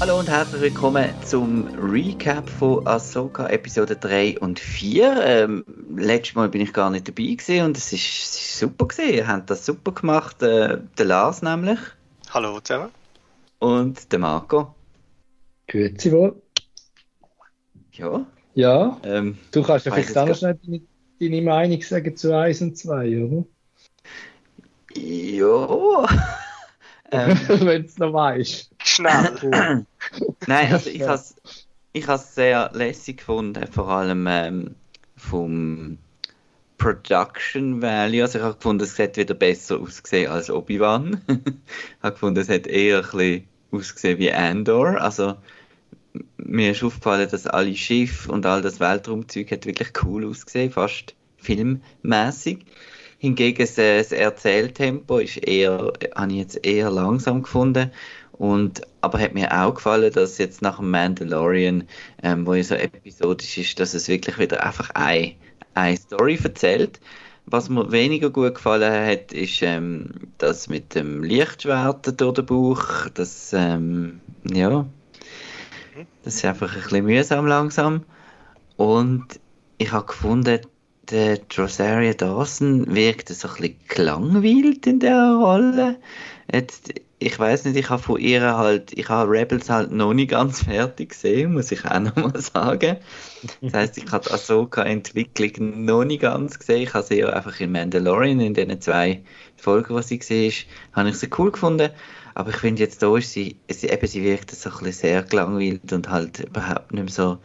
Hallo und herzlich willkommen zum Recap von Ahsoka Episode 3 und 4. Ähm, letztes Mal bin ich gar nicht dabei gewesen und es ist, es ist super gewesen. Ihr habt das super gemacht. Äh, der Lars nämlich. Hallo zusammen. Und der Marco. Grüezi wohl. Ja. Ja, Ähm, du kannst ja vielleicht auch schnell deine, deine Meinung sagen zu 1 und 2, oder? ja. ähm, Wenn du es noch weißt. Schnell. Nein, also ich habe es ich sehr lässig gefunden, vor allem ähm, vom Production Value. Also ich habe gefunden, es hat wieder besser ausgesehen als Obi-Wan. ich habe gefunden, es hat eher ein bisschen ausgesehen wie Andor. Also mir ist aufgefallen, dass alle Schiffe und all das Weltraumzeug hat wirklich cool ausgesehen, fast filmmäßig. Hingegen äh, das Erzähltempo ist eher, habe ich jetzt eher langsam gefunden. Und, aber hat mir auch gefallen, dass jetzt nach dem Mandalorian, ähm, wo ja so episodisch ist, dass es wirklich wieder einfach eine, eine Story erzählt. Was mir weniger gut gefallen hat, ist ähm, das mit dem Lichtschwert durch den Bauch. Das, ähm, ja, das ist einfach ein bisschen mühsam langsam. Und ich habe gefunden, der Rosaria Dawson wirkt so ein bisschen gelangweilt in der Rolle. Jetzt, ich weiß nicht, ich habe von ihr halt, ich habe Rebels halt noch nicht ganz fertig gesehen, muss ich auch noch mal sagen. Das heißt, ich habe die Ahsoka-Entwicklung noch nicht ganz gesehen. Ich habe sie ja einfach in Mandalorian, in den zwei Folgen, die sie gesehen habe ich sie cool gefunden. Aber ich finde jetzt da ist sie, sie, eben, sie wirkt so ein bisschen sehr gelangweilt und halt überhaupt nicht mehr so,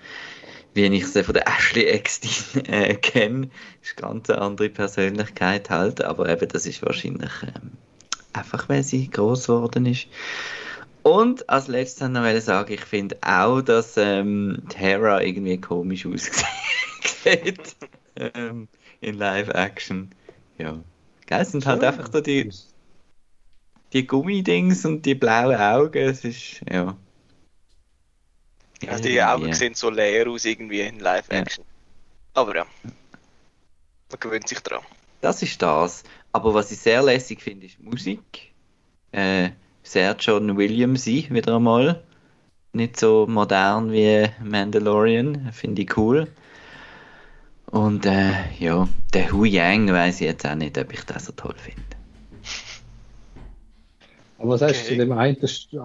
wie ich sie von der Ashley Eckstein äh, kenne. Ist eine ganz andere Persönlichkeit halt, aber eben, das ist wahrscheinlich ähm, einfach, weil sie groß geworden ist. Und als letztes noch ich sagen, ich finde auch, dass ähm, Hera irgendwie komisch aussieht ähm, in Live-Action. Ja. Geil, es sind halt einfach so die, die Gummidings und die blauen Augen. Es ist, ja. Ja, die Augen sehen so leer aus irgendwie in Live-Action. Aber ja. Man gewöhnt sich dran. Das ist das. Aber was ich sehr lässig finde, ist Musik. Äh, sehr John Williams wieder einmal. Nicht so modern wie Mandalorian. Finde ich cool. Und äh, ja, der Hu Yang weiß ich jetzt auch nicht, ob ich das so toll finde. Aber was hast du Okay. zu dem einen,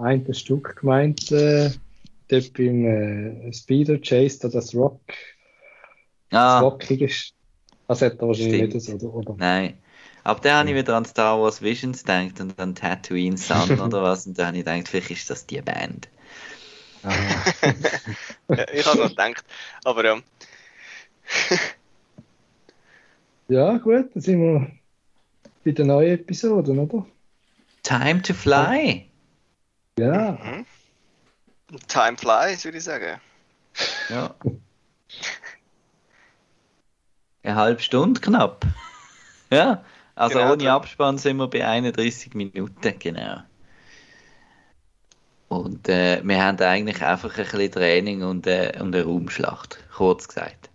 einen Stück gemeint, äh, dort beim äh, Speeder Chase, da das Rock, das Ah, Rockige ist? Das hat er wahrscheinlich Stimmt. nicht so, oder? oder? nein. Aber da habe ich wieder an Star Wars Visions gedacht und an Tatooine Sun oder was. Und da habe ich gedacht, vielleicht ist das die Band. Ah, Ja, ich habe noch gedacht. Aber ja. ja, gut, dann sind wir bei der neuen Episode, oder? Time to Fly. Ja, Mhm. Time flies, würde ich sagen. Ja. Eine halbe Stunde knapp. Ja, also Genau, ohne Abspann sind wir bei 31 Minuten, genau. Und äh, wir haben eigentlich einfach ein bisschen Training und, äh, und eine Raumschlacht, kurz gesagt.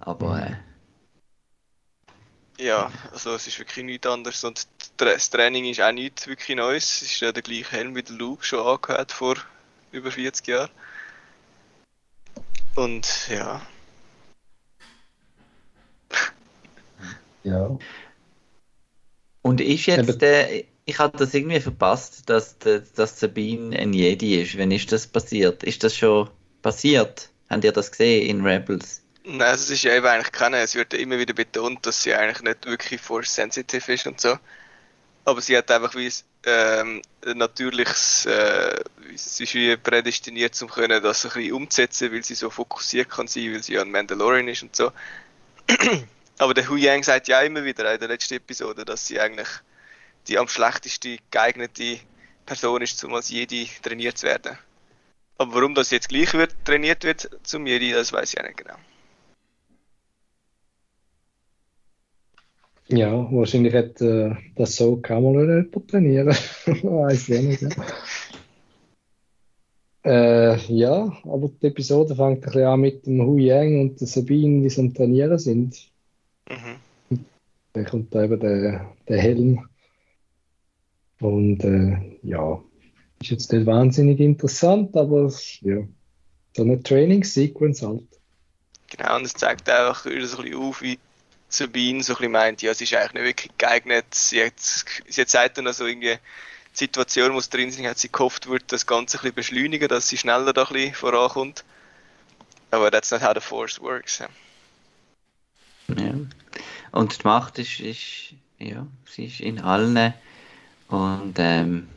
Aber äh, Ja, also es ist wirklich nichts anderes. Und das Training ist auch nichts wirklich Neues. Es ist ja der gleiche Helm wie der Luke schon angehört vor über 40 Jahren. Und ja, ja. Und ist jetzt, äh, ich habe das irgendwie verpasst, dass, dass, dass Sabine ein Jedi ist. Wann ist das passiert? Ist das schon passiert? Habt ihr das gesehen in Rebels? Nein, also es ist ja eben eigentlich keine. Es wird ja immer wieder betont, dass sie eigentlich nicht wirklich force sensitive ist und so. Aber sie hat einfach wie ähm, natürliches, äh, sie ist wie prädestiniert, um können das ein bisschen umzusetzen, weil sie so fokussiert kann sein, weil sie ja ein Mandalorian ist und so. Aber der Hu Yang sagt ja immer wieder in der letzten Episode, dass sie eigentlich die am schlechtesten geeignete Person ist, um als Jedi trainiert zu werden. Aber warum das jetzt gleich wird, trainiert wird zum Jedi, das weiß ich auch nicht genau. Ja, wahrscheinlich hat äh, das so kann man noch jemand trainieren. Weiß ich nicht. Ja. Äh, ja, aber die Episode fängt ein bisschen an mit dem Hu Yang und der Sabine, die so am Trainieren sind. Mhm. Dann kommt da eben der, der Helm. Und äh, ja, ist jetzt nicht wahnsinnig interessant, aber ja, so eine Training-Sequence halt. Genau, und es zeigt einfach wieder so ein bisschen auf, wie Sabine so ein bisschen meint, ja, sie ist eigentlich nicht wirklich geeignet. Sie hat, sie hat sagt dann also irgendwie, die Situation, wo sie drin sind, hat sie gehofft, wird das Ganze ein bisschen beschleunigen, dass sie schneller da ein bisschen vorankommt. Aber that's not how the force works. Ja. Und die Macht ist, ist, ja, sie ist in allen. Und ähm,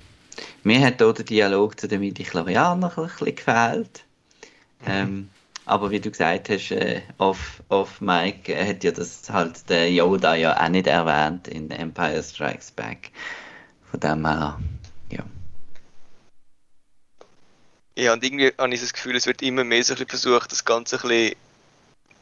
mir hat auch der Dialog zu den Midichlorianern ein bisschen gefehlt. Ähm, aber wie du gesagt hast, äh, off, off Mike äh, hat ja das halt der Yoda ja auch nicht erwähnt in Empire Strikes Back. Von dem her, ja. Ja, und irgendwie habe ich das Gefühl, es wird immer mehr so ein bisschen versucht, das Ganze ein bisschen,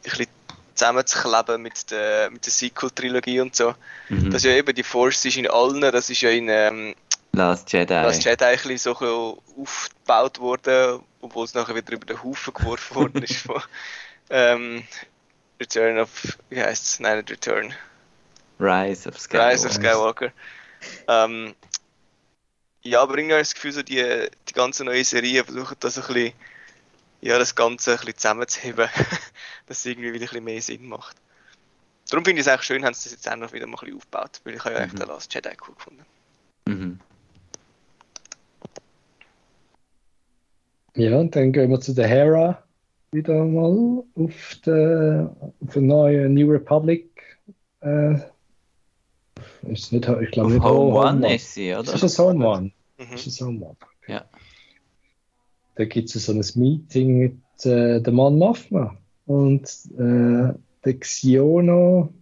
ein bisschen zusammenzukleben mit der, mit der Sequel-Trilogie und so. Mhm. Das ist ja eben die Force ist in allen, das ist ja in ähm, Last Jedi. Last Jedi ein bisschen so ein bisschen aufgebaut worden, obwohl es nachher wieder über den Haufen geworfen worden ist von ähm, Return of, wie heißt es? Nein, nicht Return. Rise of Skywalker. Rise of Skywalker. Ähm, ja, aber irgendwie habe ich das Gefühl, so die, die ganze neue Serie versucht das ein bisschen, ja, das Ganze ein bisschen zusammenzuheben, dass es irgendwie wieder ein bisschen mehr Sinn macht. Darum finde ich es eigentlich schön, haben sie das jetzt auch noch wieder mal ein bisschen aufgebaut, weil ich habe ja Mhm. echt den Last Jedi cool gefunden. Mhm. Ja, und dann gehen wir zu der Hera wieder mal auf der, auf der neuen New Republic. Äh, ist nicht, ich glaube nicht Home Home One ist sie, oder? Ist das Home One? Mhm. Ist das Home One? Ja. Da gibt es so ein Meeting mit äh, dem Mann Mothma und äh, der Xiono.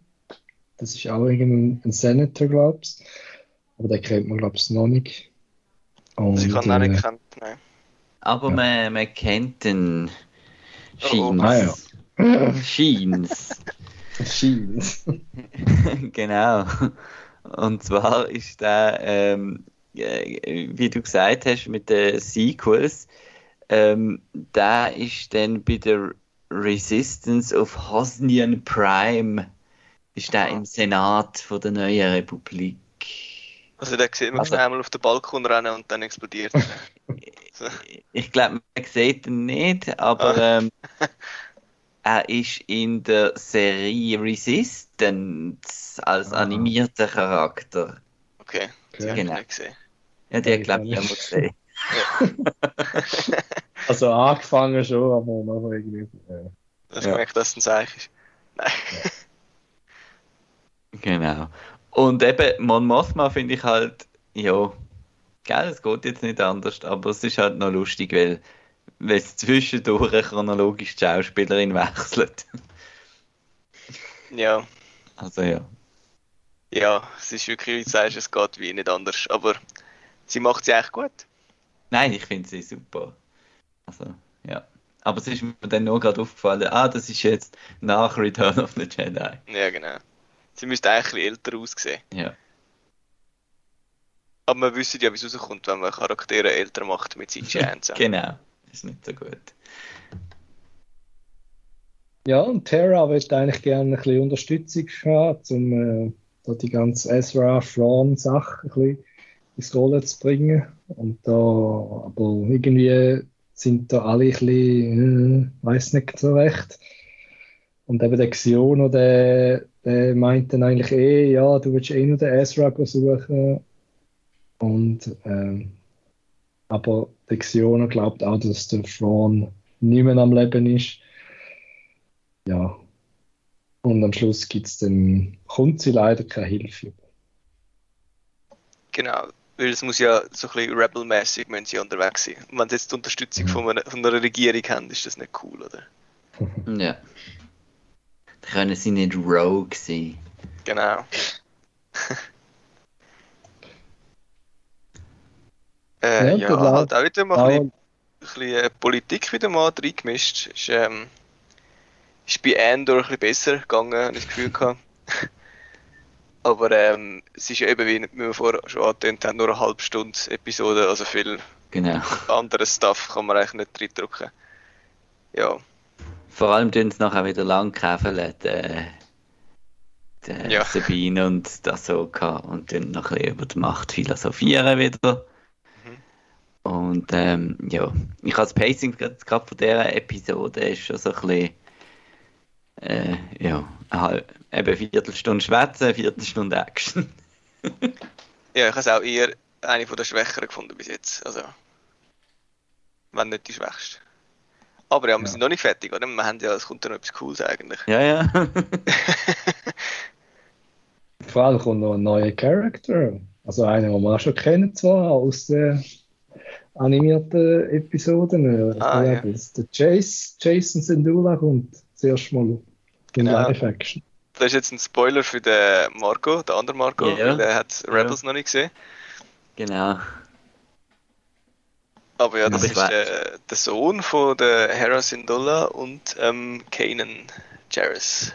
Das ist auch irgendein ein Senator, glaubst Aber den kennt man, glaubst noch nicht. Und, ich ihn auch äh, nicht gekannt, nein. Aber Ja. man, man kennt den Oh, oh. Sheens. Ah, Sheens. Sheens. genau. Und zwar ist der, ähm, äh, wie du gesagt hast, mit den Sequels, ähm, der ist dann bei der Resistance of Hosnian Prime, ist der Aha. im Senat von der neuen Republik. Also da sieht man Also- einmal auf den Balkon rennen und dann explodiert er. Ich glaube, man sieht ihn nicht, aber Ah. ähm, er ist in der Serie Resistance als Ah. animierter Charakter. Okay, ich Genau. gesehen. Ja, die Ja, hat, glaube ich immer gesehen. Also angefangen schon, aber noch irgendwie. Äh, Das Ja. merkt, dass es ein Zeichen ist. Nein. Genau. Und eben, Mon Mothma finde ich halt, ja, gell, es geht jetzt nicht anders, aber es ist halt noch lustig, weil, weil es zwischendurch chronologisch die Schauspielerin wechselt. Ja, Also ja. ja, es ist wirklich, wie du sagst, es geht wie nicht anders. Aber sie macht sie echt gut. Nein, ich finde sie super. Also, ja. Aber es ist mir dann nur gerade aufgefallen, ah, das ist jetzt nach Return of the Jedi. Ja, genau. Sie müsste eigentlich älter aussehen. Ja. Aber man wüsste ja, wie es rauskommt, wenn man Charaktere älter macht mit und so. Genau. Ist nicht so gut. Ja, und Terra wird eigentlich gerne ein bisschen Unterstützung haben, um äh, da die ganze Ezra Thrawn Sache ein bisschen ins Rollen zu bringen. Und da, aber irgendwie sind da alle ein bisschen, äh, weiß nicht so recht. Und eben der Xiono, der, der meint dann eigentlich eh, ja, du willst eh nur den Ezra suchen. Und, ähm, aber der Xiono glaubt auch, dass der Thrawn nicht mehr am Leben ist. Ja. Und am Schluss gibt's dann, kommt sie leider keine Hilfe. Genau. Weil es muss ja so ein bisschen rebelmäßig müssen sie unterwegs sein. Und wenn sie jetzt die Unterstützung von einer, von einer Regierung haben, ist das nicht cool, oder? Ja. Da können sie nicht rogue sein. Genau. äh, Ja, ja, halt auch wieder mal ein bisschen, ein bisschen äh, Politik wieder mal reingemischt. Ist, ähm, ist bei Andor ein bisschen besser gegangen, habe ich das Gefühl gehabt. Aber ähm, es ist ja eben, wie wir vorher schon angetönt haben, nur eine halbe Stunde Episode, also viel Genau. Anderen Stuff kann man eigentlich nicht reindrücken. Ja. Vor allem tun sie nachher wieder lang käfeln, der, der Ja. Sabine und das Ahsoka und dann noch ein bisschen über die Macht philosophieren wieder. Und ähm, ja, ich habe das Pacing gerade von dieser Episode ist schon so ein bisschen, äh, ja, eine halb- eben eine Viertelstunde Schwätzen, eine Viertelstunde Action. Ja, ich habe es auch eher eine von der Schwächeren gefunden bis jetzt. Also, wenn nicht die Schwächste. Aber ja, wir Ja. sind noch nicht fertig, oder? Wir haben ja, es kommt ja noch etwas Cooles eigentlich. ja, ja. Vor allem kommt noch ein neuer Charakter. Also einer, den wir auch schon kennen, zwar aus den animierten Episoden. Ah, ja. ja. das- Der Chase, Jason Sindula kommt zuerst mal in Genau. Live-Action. Das ist jetzt ein Spoiler für den Marco, den anderen Marco, Ja. weil er hat Rebels noch nicht gesehen. genau. Aber ja, das Aber ist weiß. der, der Sohn von der Hera Syndulla und ähm, Kanan Jarrus.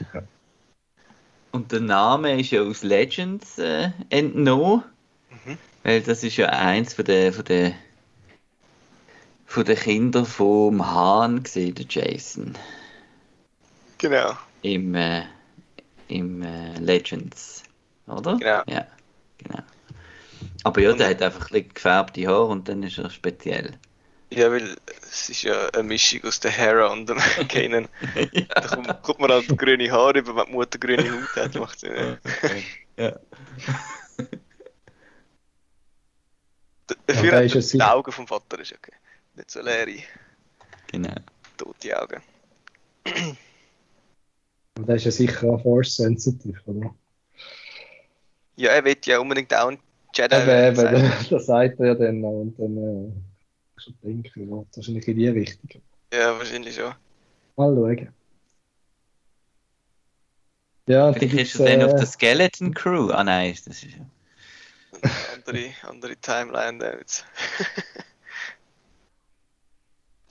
Und der Name ist ja aus Legends äh, entnommen. Mhm. Weil das ist ja eins von den von der von den Kindern vom Hahn gesehen, der Jason. Genau. Im, äh, im äh, Legends. Oder? Genau. Ja, genau. Aber ja, Und- der hat einfach ein bisschen gefärbte Haare und dann ist er speziell. Ja, weil es ist ja eine Mischung aus der Hera und dem Kanan. Da kommt, kommt man halt grüne Haare über, wenn die Mutter grüne Haut hat. Macht Sinn. ja. ja. Dafür da hat er die Augen vom Vater ist okay. Nicht so leere, Genau. tote Augen. Und der ist ja sicher auch Force-sensitive, oder? Ja, er will ja unbedingt auch ein Jedi Eben, werden, eben, sagt er. da, da sagt er ja dann noch und dann äh, schon denken, ja, wahrscheinlich in die Richtung. Ja, wahrscheinlich schon. Mal schauen. Ja, Vielleicht dann ist er dann gibt's, auf äh, der Skeleton Crew. Ah nein, das ist ja. andere, andere Timeline da jetzt.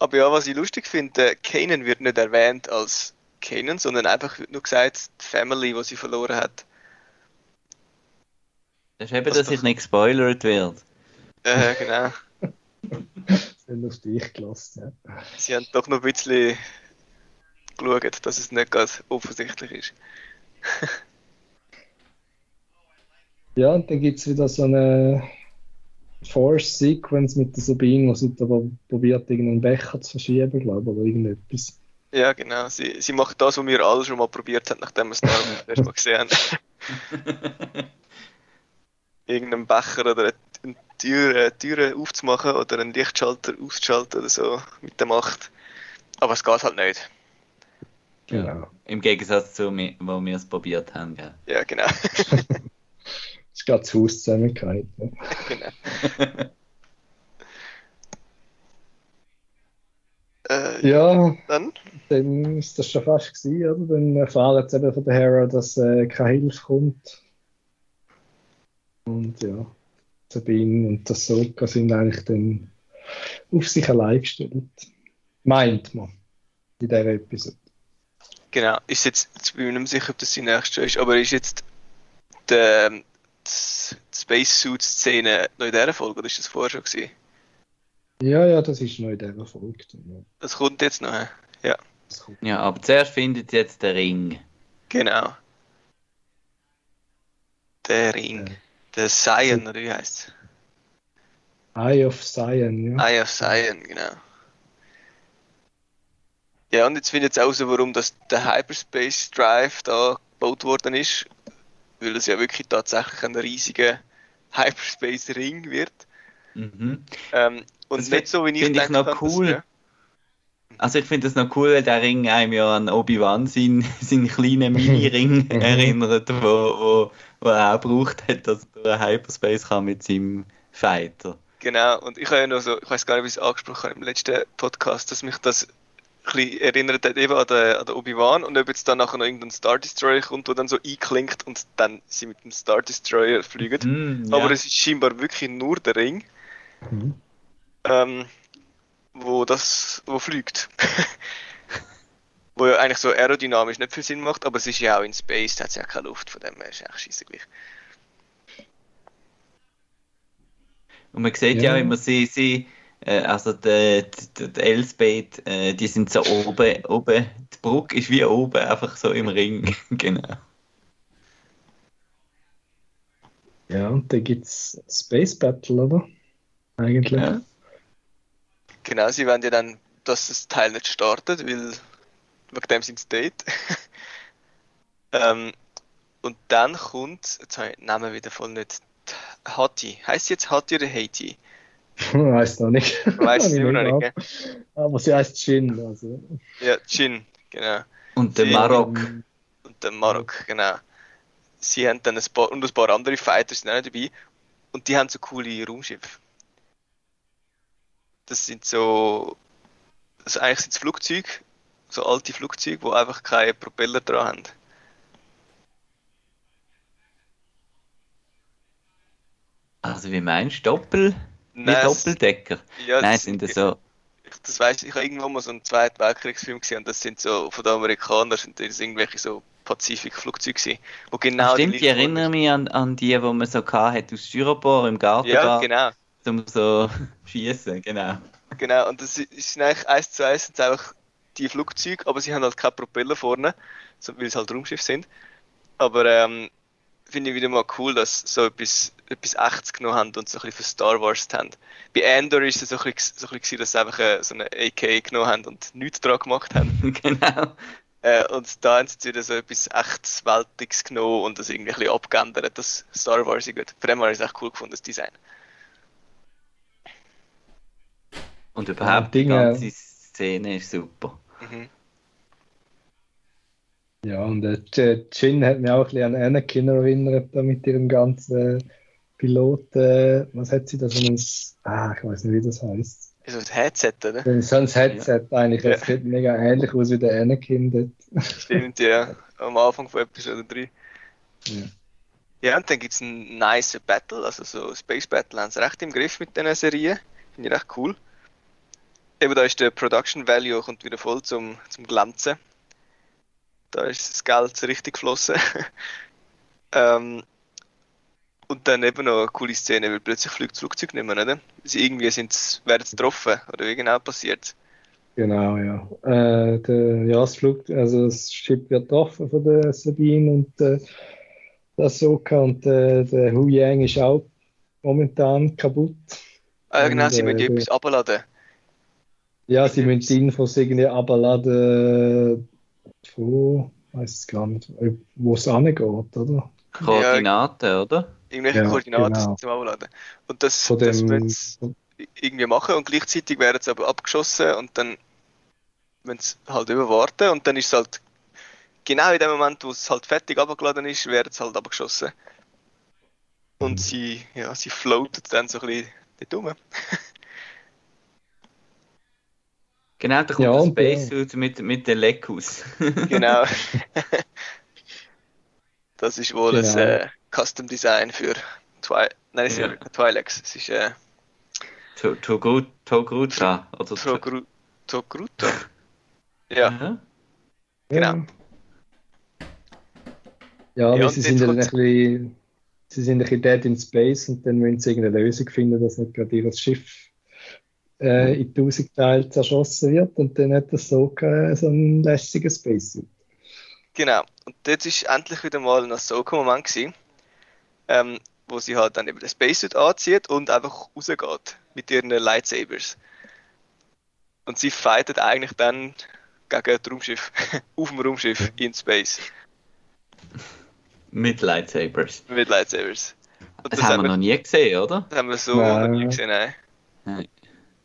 Aber ja, was ich lustig finde, äh, Kanan wird nicht erwähnt als Kanan, sondern einfach nur gesagt, die Family, die sie verloren hat. Das ist eben, Das dass doch- ich nicht gespoilert werde. Äh, genau. sind auf dich gelassen. Ja. Sie haben doch noch ein bisschen geschaut, dass es nicht ganz offensichtlich ist. ja, und dann gibt es wieder so eine Force-Sequence mit der Sabine, wo sie aber probiert, irgendeinen Becher zu verschieben, glaube ich, oder irgendetwas. Ja, genau. Sie, sie macht das, was wir alle schon mal probiert haben, nachdem wir es erst mal gesehen haben. Irgendeinen Becher oder eine Tür, eine Tür aufzumachen oder einen Lichtschalter auszuschalten oder so mit der Macht. Aber es geht halt nicht. Genau. Im Gegensatz zu mir, wo wir es probiert haben. Gell? Ja, genau. Es geht das Haus zusammengefallen. Ja. genau. Äh, ja, Dann? dann ist das schon fast gewesen, oder? Dann erfahren sie eben von der Hera, dass äh, keine Hilfe kommt. Und ja, Sabine und das Soka sind eigentlich dann auf sich allein gestellt. Meint man. In dieser Episode. Genau. Ist jetzt, jetzt bin ich mir nicht sicher, ob das die nächste ist, aber ist jetzt der, Spacesuit-Szene noch in dieser Folge oder ist das vorher schon gewesen? Ja, ja, das ist noch in dieser Folge. Ja. Das kommt jetzt noch. Ja, Das kommt. Ja, aber zuerst findet jetzt den Ring. genau. Der Ring. Ja. Der Sion, oder wie heißt Eye of Zion, ja. Eye of Sion, genau. Ja, und jetzt finde ich jetzt auch so, warum das der Hyperspace Drive da gebaut worden ist. Weil es ja wirklich tatsächlich ein riesiger Hyperspace Ring wird. Mhm. Ähm, und Das nicht so, wie ich finde ich noch cool. ja. Also ich finde das noch cool, weil der Ring einem ja an Obi-Wan seinen, seinen kleinen Mini-Ring erinnert, wo, wo, wo er auch gebraucht hat, dass er durch Hyperspace kann mit seinem Fighter. Genau, und ich habe ja noch so, ich weiß gar nicht, wie ich es angesprochen habe im letzten Podcast, dass mich das bisschen erinnert hat eben an den, an den Obi-Wan und ob jetzt dann nachher noch irgendein Star Destroyer kommt, der dann so einklingt und dann sie mit dem Star Destroyer fliegen. Mm, ja. Aber es ist scheinbar wirklich nur der Ring, Mhm. ähm, wo das, wo fliegt. wo ja eigentlich so aerodynamisch nicht viel Sinn macht, aber es ist ja auch in Space, da hat es ja keine Luft, von dem her ist es eigentlich scheisse gleich. Und man sieht ja, Ja. auch immer, sie, sie also die, die, die Elsbeth, äh, die sind so oben, oben, die Brücke ist wie oben, einfach so im Ring, genau. Ja, und da gibt es Space Battle, oder? Eigentlich. Ja. Genau, sie wollen ja dann, dass das Teil nicht startet, weil wegen dem sind sie dort. ähm, und dann kommt, jetzt habe ich den Namen wieder voll nicht, Hati. Heißt sie jetzt Hati oder Haiti? Weiß noch nicht. Weiß immer noch nicht, gell? Aber sie heißt Jin. Also. Ja, Jin, genau. Und der Marok. Und der Marok, genau. Sie haben dann ein paar, und ein paar andere Fighters sind auch dabei. Und die haben so coole Raumschiffe. Das sind so, also eigentlich sind es Flugzeuge, so alte Flugzeuge, die einfach keine Propeller dran haben. Also wie meinst du Doppel? Nein, wie Doppeldecker? Ja, Nein, sind das so. Das weiss ich, ich habe irgendwo mal so einen Zweiten Weltkriegsfilm gesehen und das sind so von den Amerikanern sind das irgendwelche so Pazifikflugzeuge gewesen, wo genau Stimmt, die erinnern mich an, an die, wo man so hatte aus Styropor im Garten. Ja, genau. Zum so schießen, genau. Genau, und das ist eigentlich eins zu eins sind einfach die Flugzeuge, aber sie haben halt keine Propeller vorne, weil es halt Raumschiff sind. Aber ähm, finde ich wieder mal cool, dass sie so etwas, etwas Echtes genommen haben und so ein bisschen für Star Wars haben. Bei Endor ist es so ein bisschen, so ein bisschen dass sie einfach eine, so eine AK genommen haben und nichts dran gemacht haben. genau. Äh, und da haben sie jetzt wieder so etwas echtes Weltiges genommen und das irgendwie ein bisschen abgeändert, das Star Wars ist gut. Den habe ich es echt cool gefunden, das Design. Und überhaupt die ganze Szene ist super. Mhm. Ja, und äh, Jin hat mich auch ein bisschen an Anakin erinnert, da mit ihrem ganzen Pilot, äh, was hat sie da so ein, ah, ich weiß nicht, wie das heißt. So ein Headset, oder? So ein Headset ja. eigentlich, das ja. sieht mega ähnlich aus wie der Anakin dort. Stimmt, ja, am Anfang von Episode 3. Ja. Ja, und dann gibt es ein nice Battle, also so Space Battle haben sie recht im Griff mit dieser Serie. Finde ich recht cool. Eben da ist der Production Value kommt wieder voll zum, zum Glänzen. Da ist das Geld richtig geflossen. ähm, und dann eben noch eine coole Szene, weil plötzlich fliegt das Flugzeug nicht mehr, oder? Sie irgendwie sind, werden sie getroffen, oder wie genau passiert Genau, ja. Äh, der, ja, das Flug, also das Schiff wird getroffen von der Sabine und äh, der Soka und äh, der Hu Yang ist auch momentan kaputt. Ah, genau, und, sie müssen äh, etwas abladen. Ja, sie müssen die Infos irgendwie abladen von, weiß es gar nicht, wo es angeht, oder? Koordinaten, ja, oder? Irgendwelche ja, Koordinaten genau. zum Abladen. Und das, Von das dem, sie irgendwie machen und gleichzeitig werden sie aber abgeschossen und dann wenn sie halt überwarten und dann ist es halt genau in dem Moment, wo es halt fertig abgeladen ist, werden sie halt abgeschossen. Und mhm. sie, ja, sie floatet dann so ein bisschen dort rum. Genau, da kommt ja, das Spacesuit mit, mit den Lekus. genau. das ist wohl genau. ein äh, Custom Design für Twi Nein, es ja. ist Twilex. Es ist äh, Togruta. Oder Togruta. Ja. Mhm. Genau. Ja, ja sie sind ein bisschen, sie sind ein bisschen dead in space und dann müssen sie irgendeine Lösung finden, dass nicht gerade ihr Schiff äh, in tausend Teile zerschossen wird und dann hat das so, äh, so ein lästiges Spacesuit. Genau, und dort war endlich wieder mal ein Ahsoka-Moment ähm, wo sie halt dann eben das Spacesuit anzieht und einfach rausgeht mit ihren Lightsabers. Und sie fightet eigentlich dann gegen das Raumschiff, auf dem Raumschiff in Space. Mit Lightsabers. Mit Lightsabers. Und das, das haben wir noch nie gesehen, oder? Das haben wir so ja. noch nie gesehen, nein. nein.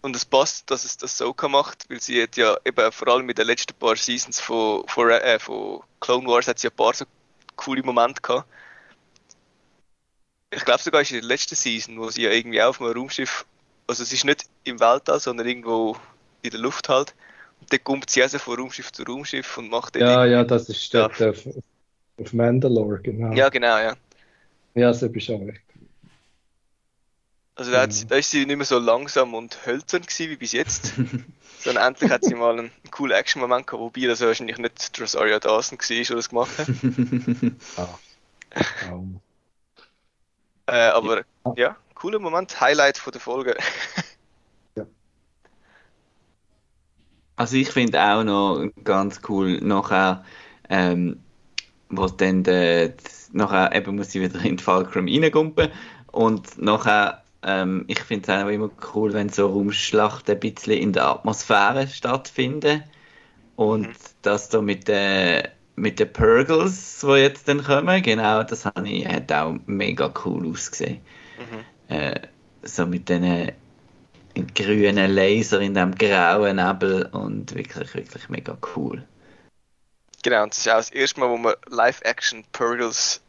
Und es passt, dass es das so macht, weil sie hat ja eben vor allem mit den letzten paar Seasons von, von, äh, von Clone Wars hat sie ein paar so coole Momente gehabt. Ich glaube sogar ist in der letzten Season, wo sie ja irgendwie auf einem Raumschiff, also es ist nicht im Weltall, sondern irgendwo in der Luft halt. Und dann kommt sie also von Raumschiff zu Raumschiff und macht dann Ja, ja, das ist dort auf, auf Mandalore, genau. Ja, genau, ja. Ja, so bist du auch recht. Also da, mhm. da ist sie nicht mehr so langsam und hölzern gewesen wie bis jetzt. sondern endlich hat sie mal einen, coolen Action-Moment gehabt, wobei das wahrscheinlich nicht Rosario Dawson war, der das gemacht hat. ah. um. äh, aber ja. ja, cooler Moment, Highlight von der Folge. ja. Also ich finde auch noch ganz cool nachher, ähm, wo dann der, nachher eben muss sie wieder in den Fulcrum reingumpen und nachher ähm, ich finde es auch immer cool, wenn so Raumschlachten ein bisschen in der Atmosphäre stattfinden und mhm. das da mit den mit den Purgles, die jetzt dann kommen, genau, das ich, hat auch mega cool ausgesehen. Mhm. Äh, so mit diesen grünen Laser in dem grauen Nebel und wirklich, wirklich mega cool. Genau, und das ist auch das erste Mal, wo man Live-Action Purgles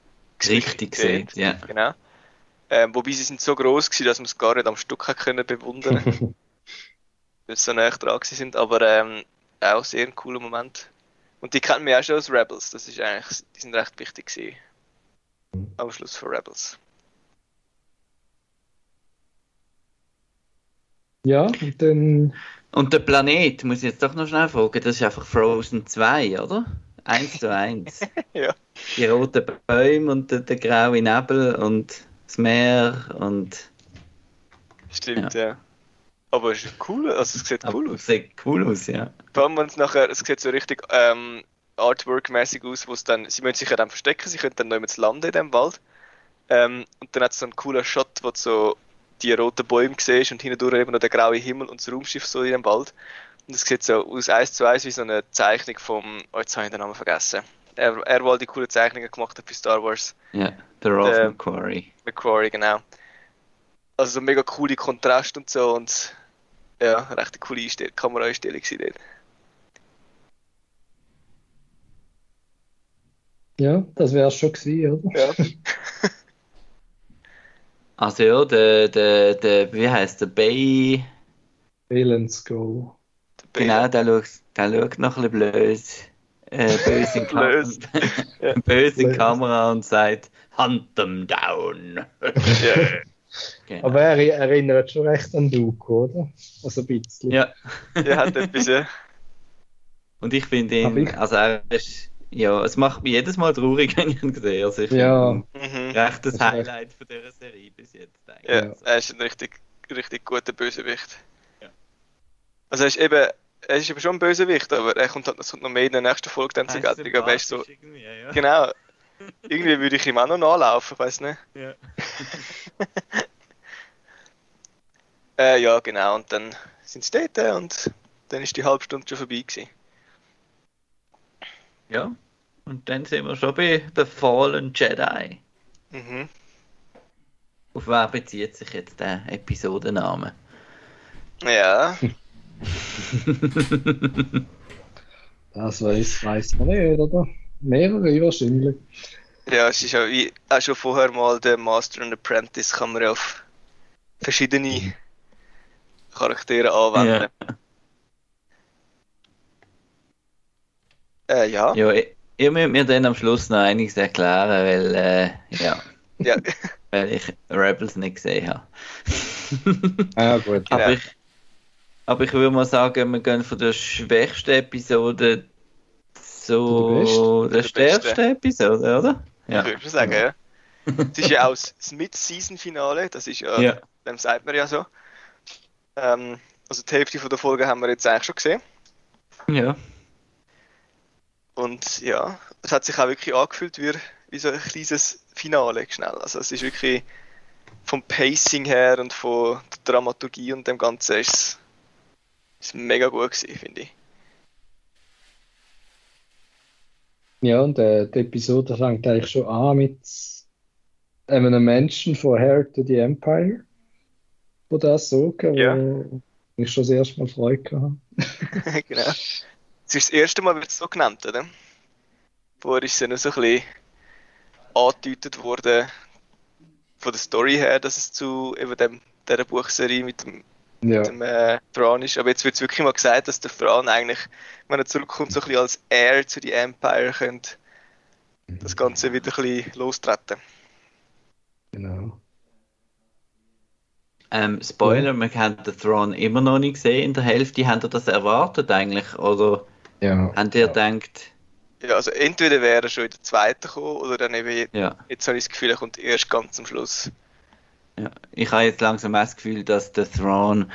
richtig sieht. Ja. Genau. Ähm, wobei sie sind so groß gewesen, dass man es gar nicht am Stück können bewundern weil sie so nah dran sind, aber ähm, auch sehr ein cooler Moment. Und die kennen wir auch schon als Rebels, das ist eigentlich, die sind recht wichtig gewesen. Am Schluss für Rebels. Ja, und dann. Und der Planet, muss ich jetzt doch noch schnell fragen, das ist einfach Frozen 2, oder? Eins zu eins. ja. Die roten Bäume und der, der graue Nebel und das Meer und. Stimmt, ja. ja. Aber es ist cool, also es sieht cool Aber aus. Es sieht cool aus, ja. Vor allem, wenn es nachher, es sieht so richtig ähm, Artwork-mäßig aus, wo es dann, sie müssen sich ja dann verstecken, sie können dann noch landen in dem Wald. Ähm, und dann hat es so einen coolen Shot, wo so die roten Bäume siehst und hindurch eben noch der graue Himmel und das Raumschiff so in dem Wald. Und es sieht so aus eins zu eins wie so eine Zeichnung vom, oh jetzt habe ich den Namen vergessen. Er, er war die coole Zeichnungen gemacht hat für Star Wars. Ja, der Ralph äh, McQuarrie. McQuarrie, genau. Also so mega coole Kontrast und so und ja, recht eine coole Einstell Kameraeinstellung dort. Ja, das wäre es schon gewesen, oder? Ja. Also ja, der, der, der wie heißt der Bay? Balance Go. Genau, der schaut, der schaut noch ein bisschen blöd. Äh, böse in, Kam ja. böse in Kamera und sagt, Hunt them down. ja. Genau. Aber er erinnert schon recht an Duke, oder? Also ein bisschen. Ja. er hat etwas, ja. Und ich finde ihn, also er ist ja, es macht mich jedes Mal traurig, wenn ich ihn sehe. Also ich ja. Mhm. recht das Highlight von dieser Serie bis jetzt. Eigentlich. Ja, er ist ein richtig, richtig guter Bösewicht. Ja. Also er ist eben, er ist eben schon ein Bösewicht, aber er kommt halt es kommt noch mehr in der nächsten Folge dann zu Gattung. Aber weißt so, ja. genau. Irgendwie würde ich ihm auch noch nachlaufen, weiß nicht. Ja. äh, ja, genau. Und dann sind sie dort und dann ist die halbe Stunde schon vorbei gewesen. Ja, und dann sind wir schon bei The Fallen Jedi. Mhm. Auf wer bezieht sich jetzt der Episodenname? Ja. das weiß, weiß man nicht, oder? Mehrere wahrscheinlich. Ja, es ist ja wie auch schon vorher mal der Master and Apprentice kann man ja auf verschiedene Charaktere anwenden. Ja. Äh, ja. Ja, ich, ich muss mir dann am Schluss noch einiges erklären, weil, äh, ja. ja. weil ich Rebels nicht gesehen habe. ah, gut. Aber, ja. ich, aber ich würde mal sagen, wir gehen von der schwächsten Episode zu der, der stärksten Episode, oder? Ja. Ich würde sagen, ja. Es ist ja auch das Mid-Season-Finale, das ist ja, ja, dem sagt man ja so. Ähm, also die Hälfte von der Folge haben wir jetzt eigentlich schon gesehen. Ja. Und ja, es hat sich auch wirklich angefühlt wie, wie so ein kleines Finale schnell. Also es ist wirklich vom Pacing her und von der Dramaturgie und dem Ganzen ist es mega gut gewesen, finde ich. Ja, und äh, die Episode fängt eigentlich schon an mit einem Menschen von Hair to the Empire, wo das so, ja. wo ich schon das erste Mal Freude hatte. genau. Es ist das erste Mal, wird es so genannt, oder? Vorher ist es ja noch so ein bisschen angedeutet worden, von der Story her, dass es zu eben dem, dieser Buchserie mit dem, ja. mit dem äh, Thrawn ist. Aber jetzt wird es wirklich mal gesagt, dass der Thrawn eigentlich, wenn er zurückkommt, so ein bisschen als Heir zu die Empire könnte das Ganze wieder ein bisschen lostreten. Genau. Ähm, Spoiler, man hat den Thrawn immer noch nicht gesehen in der Hälfte. Habt ihr das erwartet eigentlich? Oder ja. Habt ihr ja. gedacht... Ja, also entweder wäre er schon in der zweiten gekommen oder dann eben ja. jetzt habe ich das Gefühl, er kommt erst ganz am Schluss. Ja, ich habe jetzt langsam das Gefühl, dass der Throne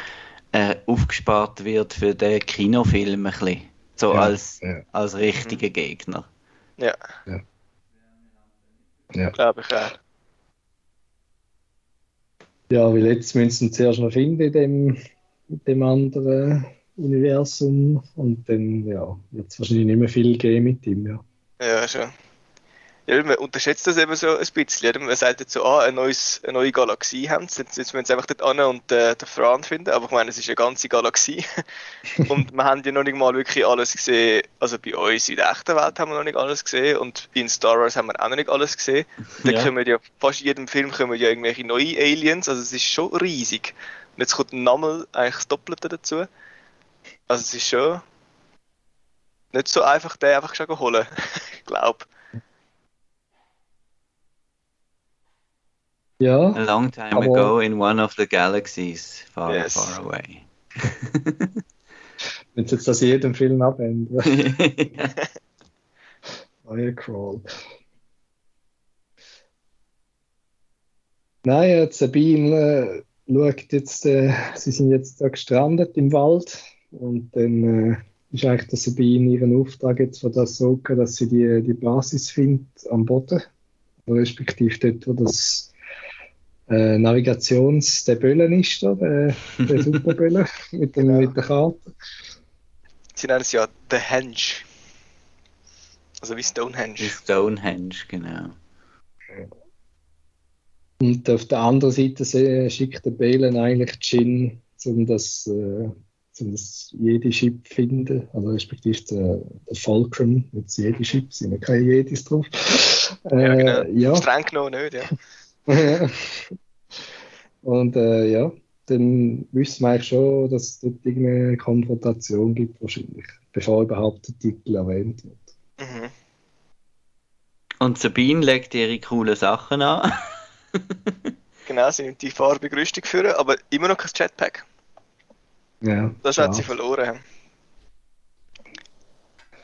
äh, aufgespart wird für den Kinofilm ein bisschen. So Ja, als, ja. als richtiger Gegner. Ja, Ja. glaube ich auch. Ja, weil jetzt müssen sie zuerst noch finden in dem, in dem anderen Universum und dann ja, wird es wahrscheinlich nicht mehr viel geben mit ihm. Ja. Ja, schon. Ja, man unterschätzt das eben so ein bisschen. Oder? Man sagt jetzt so, ah, ein neues, eine neue Galaxie haben sie. Jetzt, müssen sie einfach dort an und äh, den Fran finden. Aber ich meine, es ist eine ganze Galaxie. und wir haben ja noch nicht mal wirklich alles gesehen. Also bei uns in der echten Welt haben wir noch nicht alles gesehen. Und in Star Wars haben wir auch noch nicht alles gesehen. Da Ja. kommen ja, fast in jedem Film kommen ja irgendwelche neue Aliens. Also es ist schon riesig. Und jetzt kommt nochmal eigentlich das Doppelte dazu. Also es ist schon nicht so einfach, den einfach schon holen. ich glaube. Ja, A long time Aber- ago in one of the galaxies far, Yes. far away. wenn sie jetzt das in jedem Film abändern. Euer Crawl. Nein, Sabine äh, schaut jetzt, äh, sie sind jetzt da gestrandet im Wald und dann äh, ist eigentlich der Sabine ihren Auftrag jetzt von das so, dass sie die, die Basis findet am Boden, respektive dort, wo das äh, Navigations der Böllen ist, da, der, der Superböllen mit, dem, Genau. mit der Karte. Sie nennen es ja The Henge. Also wie Stonehenge. Stonehenge, genau. Und auf der anderen Seite se- schickt der Balen eigentlich Jin, um das, äh, um das Jedi-Ship zu finden. Also respektive der, der Fulcrum mit Jedi-Ship, sind ja keine Jedis drauf. Ja, Äh, genau. ja. Streng genommen nicht, ja. Und äh, ja, dann wissen wir eigentlich schon, dass es dort irgendeine Konfrontation gibt, wahrscheinlich, bevor überhaupt der Titel erwähnt wird. Mhm. Und Sabine legt ihre coolen Sachen an. Genau, sie nimmt die farbige Rüstung führen, aber immer noch kein Jetpack. Ja, Das ja. hat sie verloren.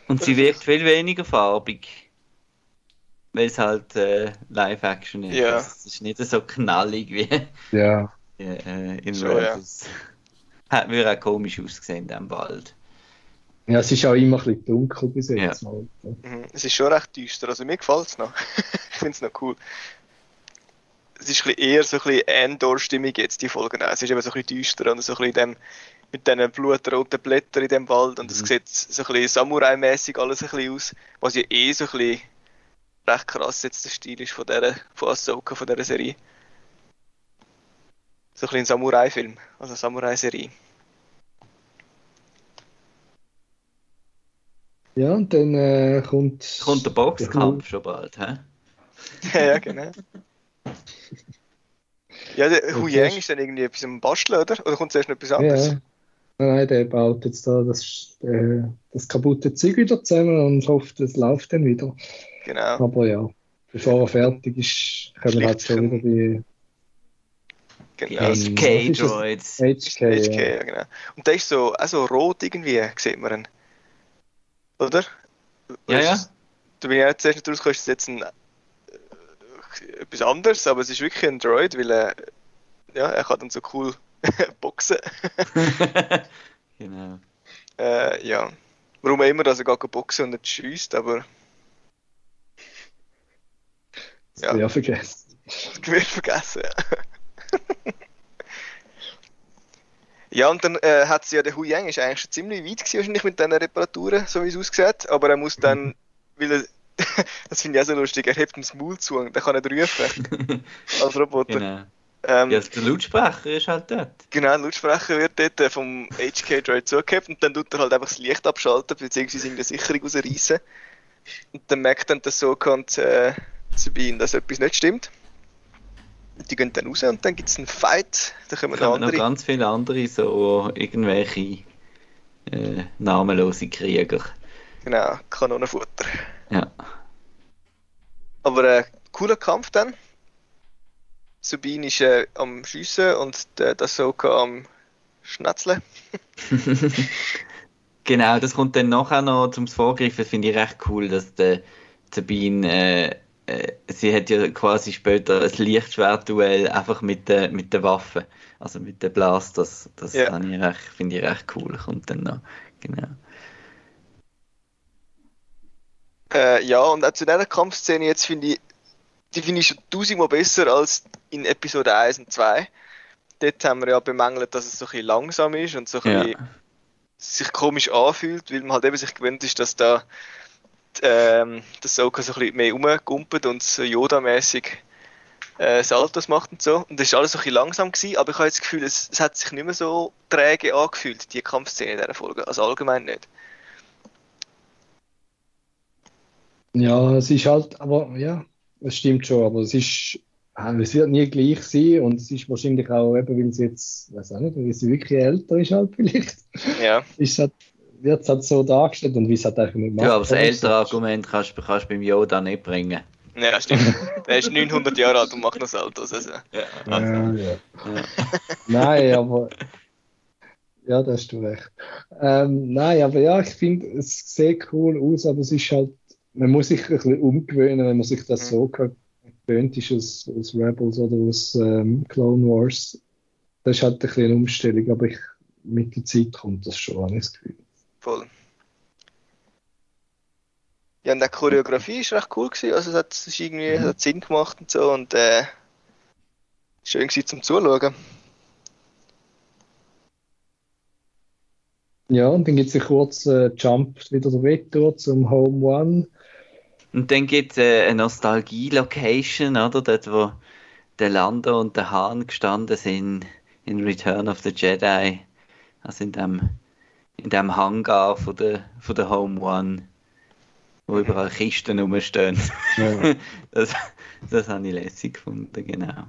Und sie wirkt viel weniger farbig. Weil es halt äh, Live-Action ist. Ja. Also Es ist nicht so knallig wie Ja, äh, in So, ja. Rebels. Hat mir auch komisch ausgesehen, dann bald. ja, es ist auch immer ein bisschen dunkel bis jetzt. Ja. Mal. Mhm. Es ist schon recht düster, also mir gefällt es noch. ich finde es noch cool. Es ist eher so ein bisschen Endor-Stimmung jetzt, die Folge. Es ist eben so ein bisschen düster und so ein bisschen dem, mit diesen blutroten Blättern in dem Wald und es Mhm. sieht so ein bisschen Samurai-mäßig alles ein bisschen aus, was ja eh so ein bisschen recht krass jetzt der Stil ist von der von Ahsoka, von dieser Serie. So ein bisschen ein Samurai-Film, also Samurai-Serie. Ja, und dann äh, kommt, Kommt der Boxkampf schon bald, hä? ja, genau. Ja, der Hu Yang ist dann irgendwie etwas am Basteln, oder? Oder kommt zuerst noch etwas Ja, anderes? nein, nein, der baut jetzt da das, äh, das kaputte Zeug wieder zusammen und hofft, es läuft dann wieder. Genau. Aber ja, bevor er fertig ist, kommen halt schon wieder die genau. Ähm? HK-Droids. HK. HK, Ja. ja, genau. Und der ist so, auch so rot irgendwie, sieht man ihn. Oder? Ja, Ist ja. Da bin ich auch zuerst nicht rausgekommen, ist jetzt ein, äh, etwas anderes, aber es ist wirklich ein Droid, weil er, ja, er kann dann so cool boxen. genau. Äh, ja. Warum auch immer, dass er gar boxen und nicht schießt, aber Ja. ja, vergessen. Gewehr vergessen, ja. Ja, und dann äh, hat sie ja, der Hu Yang ist eigentlich schon ziemlich weit gewesen, wahrscheinlich mit diesen Reparaturen, so wie es aussieht, aber er muss dann, weil er, das finde ich auch so lustig, er hebt ihm das Maul zu und der kann nicht rufen als Roboter. genau. Ähm, Ja, der Lautsprecher ist halt dort. Genau, ein Lautsprecher wird dort äh, vom HK-Droid zugehabt und dann tut er halt einfach das Licht abschalten, beziehungsweise irgendeine Sicherung rausreißen. Und dann merkt dann der Soka und äh, Sabine, dass etwas nicht stimmt. Die gehen dann raus und dann gibt es einen Fight, da kommen Da noch kommen noch andere. ganz viele andere, so irgendwelche äh, namenlose Krieger. Genau, Kanonenfutter. Ja. Aber äh, cooler Kampf dann. Sabine ist äh, am Schiessen und der, der Soka am Schnetzeln. Genau, das kommt dann nachher noch zum Vorgreifen, finde ich recht cool, dass der Sabine äh, sie hat ja quasi später ein Lichtschwertduell einfach mit den mit der Waffe, also mit den Blasters. Das Ja. ich recht, finde ich recht cool. Kommt dann noch. Genau. Äh, ja, und auch zu dieser Kampfszene jetzt finde ich, die finde ich schon tausendmal besser als in Episode 1 und 2. Dort haben wir ja bemängelt, dass es so ein bisschen langsam ist und so ein Ja. bisschen sich komisch anfühlt, weil man halt eben sich gewöhnt ist, dass da ähm, das Soka so ein bisschen mehr rumgumpelt und so Yoda-mäßig äh, Saltos macht und so. Und das ist alles so ein bisschen langsam gewesen, aber ich habe jetzt das Gefühl, es, es hat sich nicht mehr so träge angefühlt, die Kampfszene in dieser Folge. Also allgemein nicht. Ja, es ist halt, aber ja, es stimmt schon, aber es ist, es wird nie gleich sein und es ist wahrscheinlich auch eben, weil sie jetzt, weiß auch nicht, weil sie wirklich älter ist halt vielleicht, Ja. ist halt, wird es halt so dargestellt und wie es halt eigentlich nicht macht. Ja, aber das ältere Argument kannst du kannst du beim Yoda nicht bringen. Ja, stimmt. Der ist 900 Jahre alt und macht noch Saltos. Also. Ja, Ja, ja. Nein, aber ja, da hast du recht. Ähm, nein, aber ja, ich finde, es sieht cool aus, aber es ist halt, man muss sich ein bisschen umgewöhnen, wenn man sich das so gewöhnt ist aus, aus Rebels oder aus ähm, Clone Wars. Das ist halt ein bisschen eine Umstellung, aber ich, mit der Zeit kommt das schon, habe ich das Gefühl. Voll. Ja, und die Choreografie ist recht cool gewesen. Also es hat, es irgendwie es hat Sinn gemacht und so und äh, schön gewesen zum Zuschauen. Ja, und dann gibt es einen kurzen Jump wieder retour zum Home One. Und dann gibt es äh, eine Nostalgie-Location, oder? Dort, wo der Lando und der Han gestanden sind in Return of the Jedi. Also in dem, in dem Hangar von der, von der Home One, wo überall Kisten rumstehen. Ja. Das, das habe ich lässig gefunden, genau.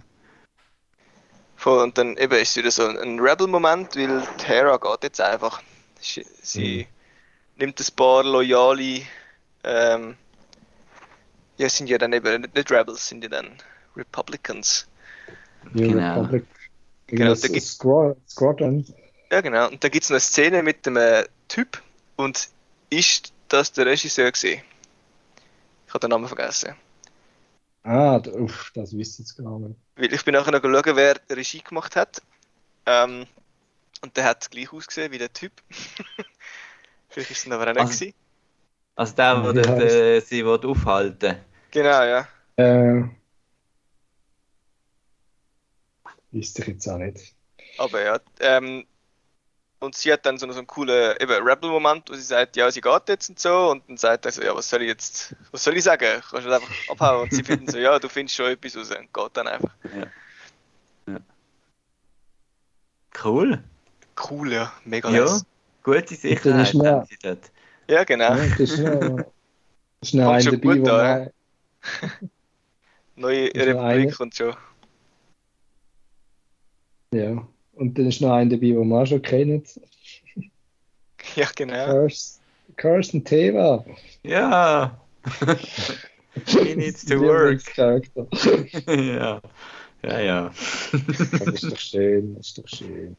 Voll, und dann eben ist es wieder so ein, Rebel-Moment, weil Hera geht jetzt einfach. Sie, sie nimmt ein paar loyale, ähm, ja, sind ja dann eben nicht, Rebels, sind ja dann Republicans. New Genau. Republic. Genau, da gibt- Squad- Squadron. Ja, genau. Und da gibt es noch eine Szene mit dem äh, Typ und ist das der Regisseur gesehen? Ich habe den Namen vergessen. Ah, uff, das wisst ihr jetzt gar nicht. Weil ich bin nachher noch schauen, wer die Regie gemacht hat. Ähm, und der hat gleich ausgesehen wie der Typ. Vielleicht ist es aber auch nicht. Also- gewesen. Also der, Wie der, der sie will aufhalten Genau, ja. Äh, Wisst ich jetzt auch nicht. Aber ja. Ähm, und sie hat dann so, so einen coolen eben Rebel-Moment, wo sie sagt, ja, sie geht jetzt und so. Und dann sagt er so, ja, was soll ich jetzt, was soll ich sagen? Kannst du einfach abhauen? Und sie finden so, ja, du findest schon etwas raus. Und geht dann einfach. Cool. Cool, ja. Mega Ja, nice. gute Sicherheit haben sie dort. Ja, genau. Ja, das ist noch, ist noch Kommt ein schon dabei, gut wo an, man, Neue Republik und schon. ja. Und dann ist noch ein dabei, den wir auch schon kennen. Ja, genau. Carson, Carson Teva. Ja. He needs to work. Ja. Ja, ja. Das ist doch schön, das ist doch schön.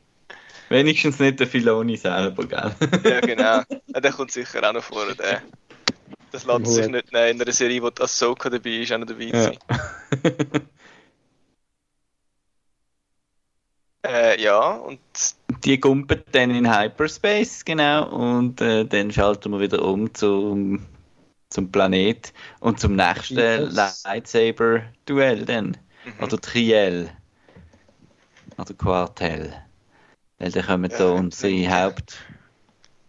Wenigstens nicht der Filoni selber, gell? Ja, genau. Ja, der kommt sicher auch noch vor. Der. Das lässt sich nicht nehmen. In einer Serie, wo die Ahsoka dabei ist, auch noch dabei Ja. sein. Äh, ja, und Die gumpen dann in Hyperspace, genau, und äh, dann schalten wir wieder um zum, zum Planet und zum nächsten Yes. Lightsaber-Duell dann. mhm. Oder Triell. Oder Quartell. Weil dann kommen da Ja, unsere ja. Haupt...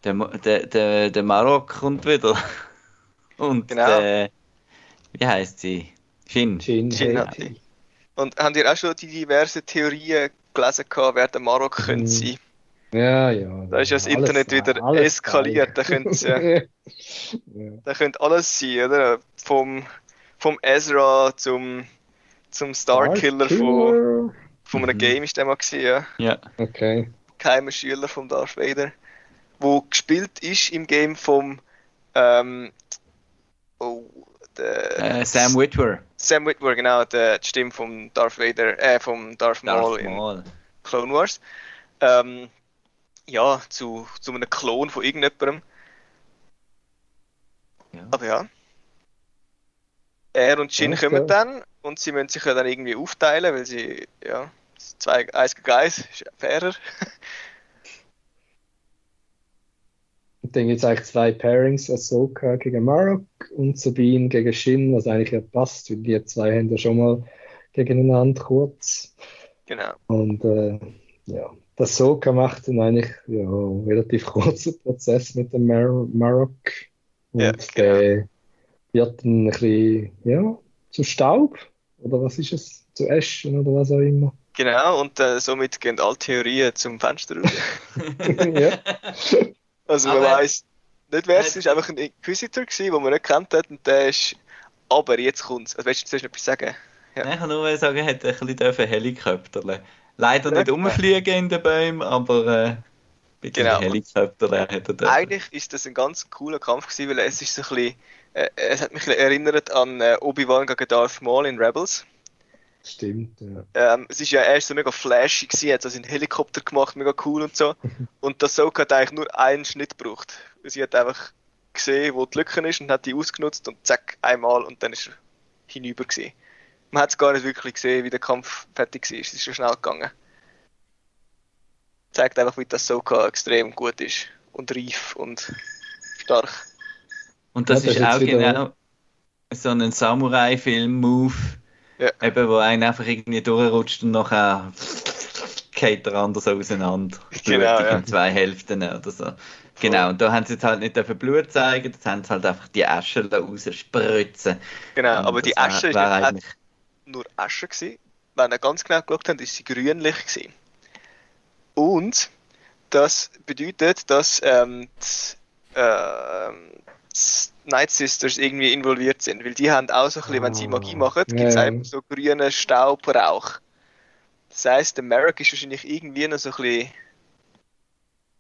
Der, der, der, der Marok kommt wieder. Und Genau. der... Wie heißt sie? Shin. Hat die. Und habt ihr auch schon die diversen Theorien gelesen, gehabt, wer der Marok Mhm. könnte sein? Ja, ja. Da ist ja das alles- Internet wieder eskaliert, da können's, ja. ja. Da könnte alles sein, oder? Vom, vom Ezra zum, zum Starkiller von, Starkiller. von einem Mhm. Game ist der mal gewesen, ja. Ja. Okay. Geheimer Schüler vom Darth Vader. Wo gespielt ist im Game vom ähm, oh, der, Äh, Sam Witwer. Sam Witwer, genau, der, die Stimme vom Darth Vader, äh, vom Darth Maul Darth in Maul. Clone Wars. Ähm, ja, zu, zu einem Klon von irgendjemandem. Ja. Aber ja. Er und Jin Okay. kommen dann und sie müssen sich ja dann irgendwie aufteilen, weil sie, ja, zwei, eins gegen eins, ist fairer. Und dann gibt es eigentlich zwei Pairings, Ahsoka gegen Marok und Sabine gegen Shin, was eigentlich ja passt, weil die zwei haben ja schon mal gegeneinander kurz. Genau. Und äh, ja, das Ahsoka macht dann eigentlich ja, einen relativ kurzen Prozess mit dem Mar Marok. Und Ja, der wird dann ein bisschen, ja, zu Staub, oder was ist es? Zu Ashen oder was auch immer. Genau, und äh, somit gehen alle Theorien zum Fenster raus. ja. Also man Aber- weiss nicht wer es ist, einfach ein Inquisitor gewesen, den man nicht kennt hat und der ist... Aber jetzt kommt's. Also, willst du zuerst etwas sagen? Ja. Nein, ich kann nur sagen, er hätte ein bisschen Helikopterle. Leider Ja. nicht rumfliegen in den Bäumen, aber äh, Genau. Helikopterle hätte. Eigentlich ist das ein ganz cooler Kampf gewesen, weil es ist so ein bisschen... Äh, es hat mich erinnert an äh, Obi-Wan gegen Darth Maul in Rebels. Stimmt, ja. Ähm, es ist ja erst so mega flashy gewesen, hat also einen Helikopter gemacht, mega cool und so. Und das Soka hat eigentlich nur einen Schnitt gebraucht. Sie hat einfach gesehen, wo die Lücke ist und hat die ausgenutzt und zack, einmal und dann ist er hinüber gewesen. Man hat es gar nicht wirklich gesehen, wie der Kampf fertig war. Es ist schon schnell gegangen. Zeigt einfach, wie das Soka extrem gut ist und reif und stark. Und das Ja, das ist auch genau so ein Samurai-Film-Move, Ja. eben, wo einer einfach irgendwie durchrutscht und nachher geht der andere so auseinander. Genau, ja. in zwei Hälften oder so. Genau, und da haben sie jetzt halt nicht dürfen Blut zeigen, das haben sie halt einfach die Asche da rausspritzen. Genau, Und aber die Asche wär nicht eigentlich nur Asche gewesen. Wenn ihr ganz genau geschaut habt, ist sie grünlich gewesen. Und das bedeutet, dass ähm, die, die Night Sisters irgendwie involviert sind, weil die haben auch so ein bisschen, wenn sie Ah, Magie machen, gibt es einfach so grünen Staubrauch. Das heisst, der Merrick ist wahrscheinlich irgendwie noch so ein bisschen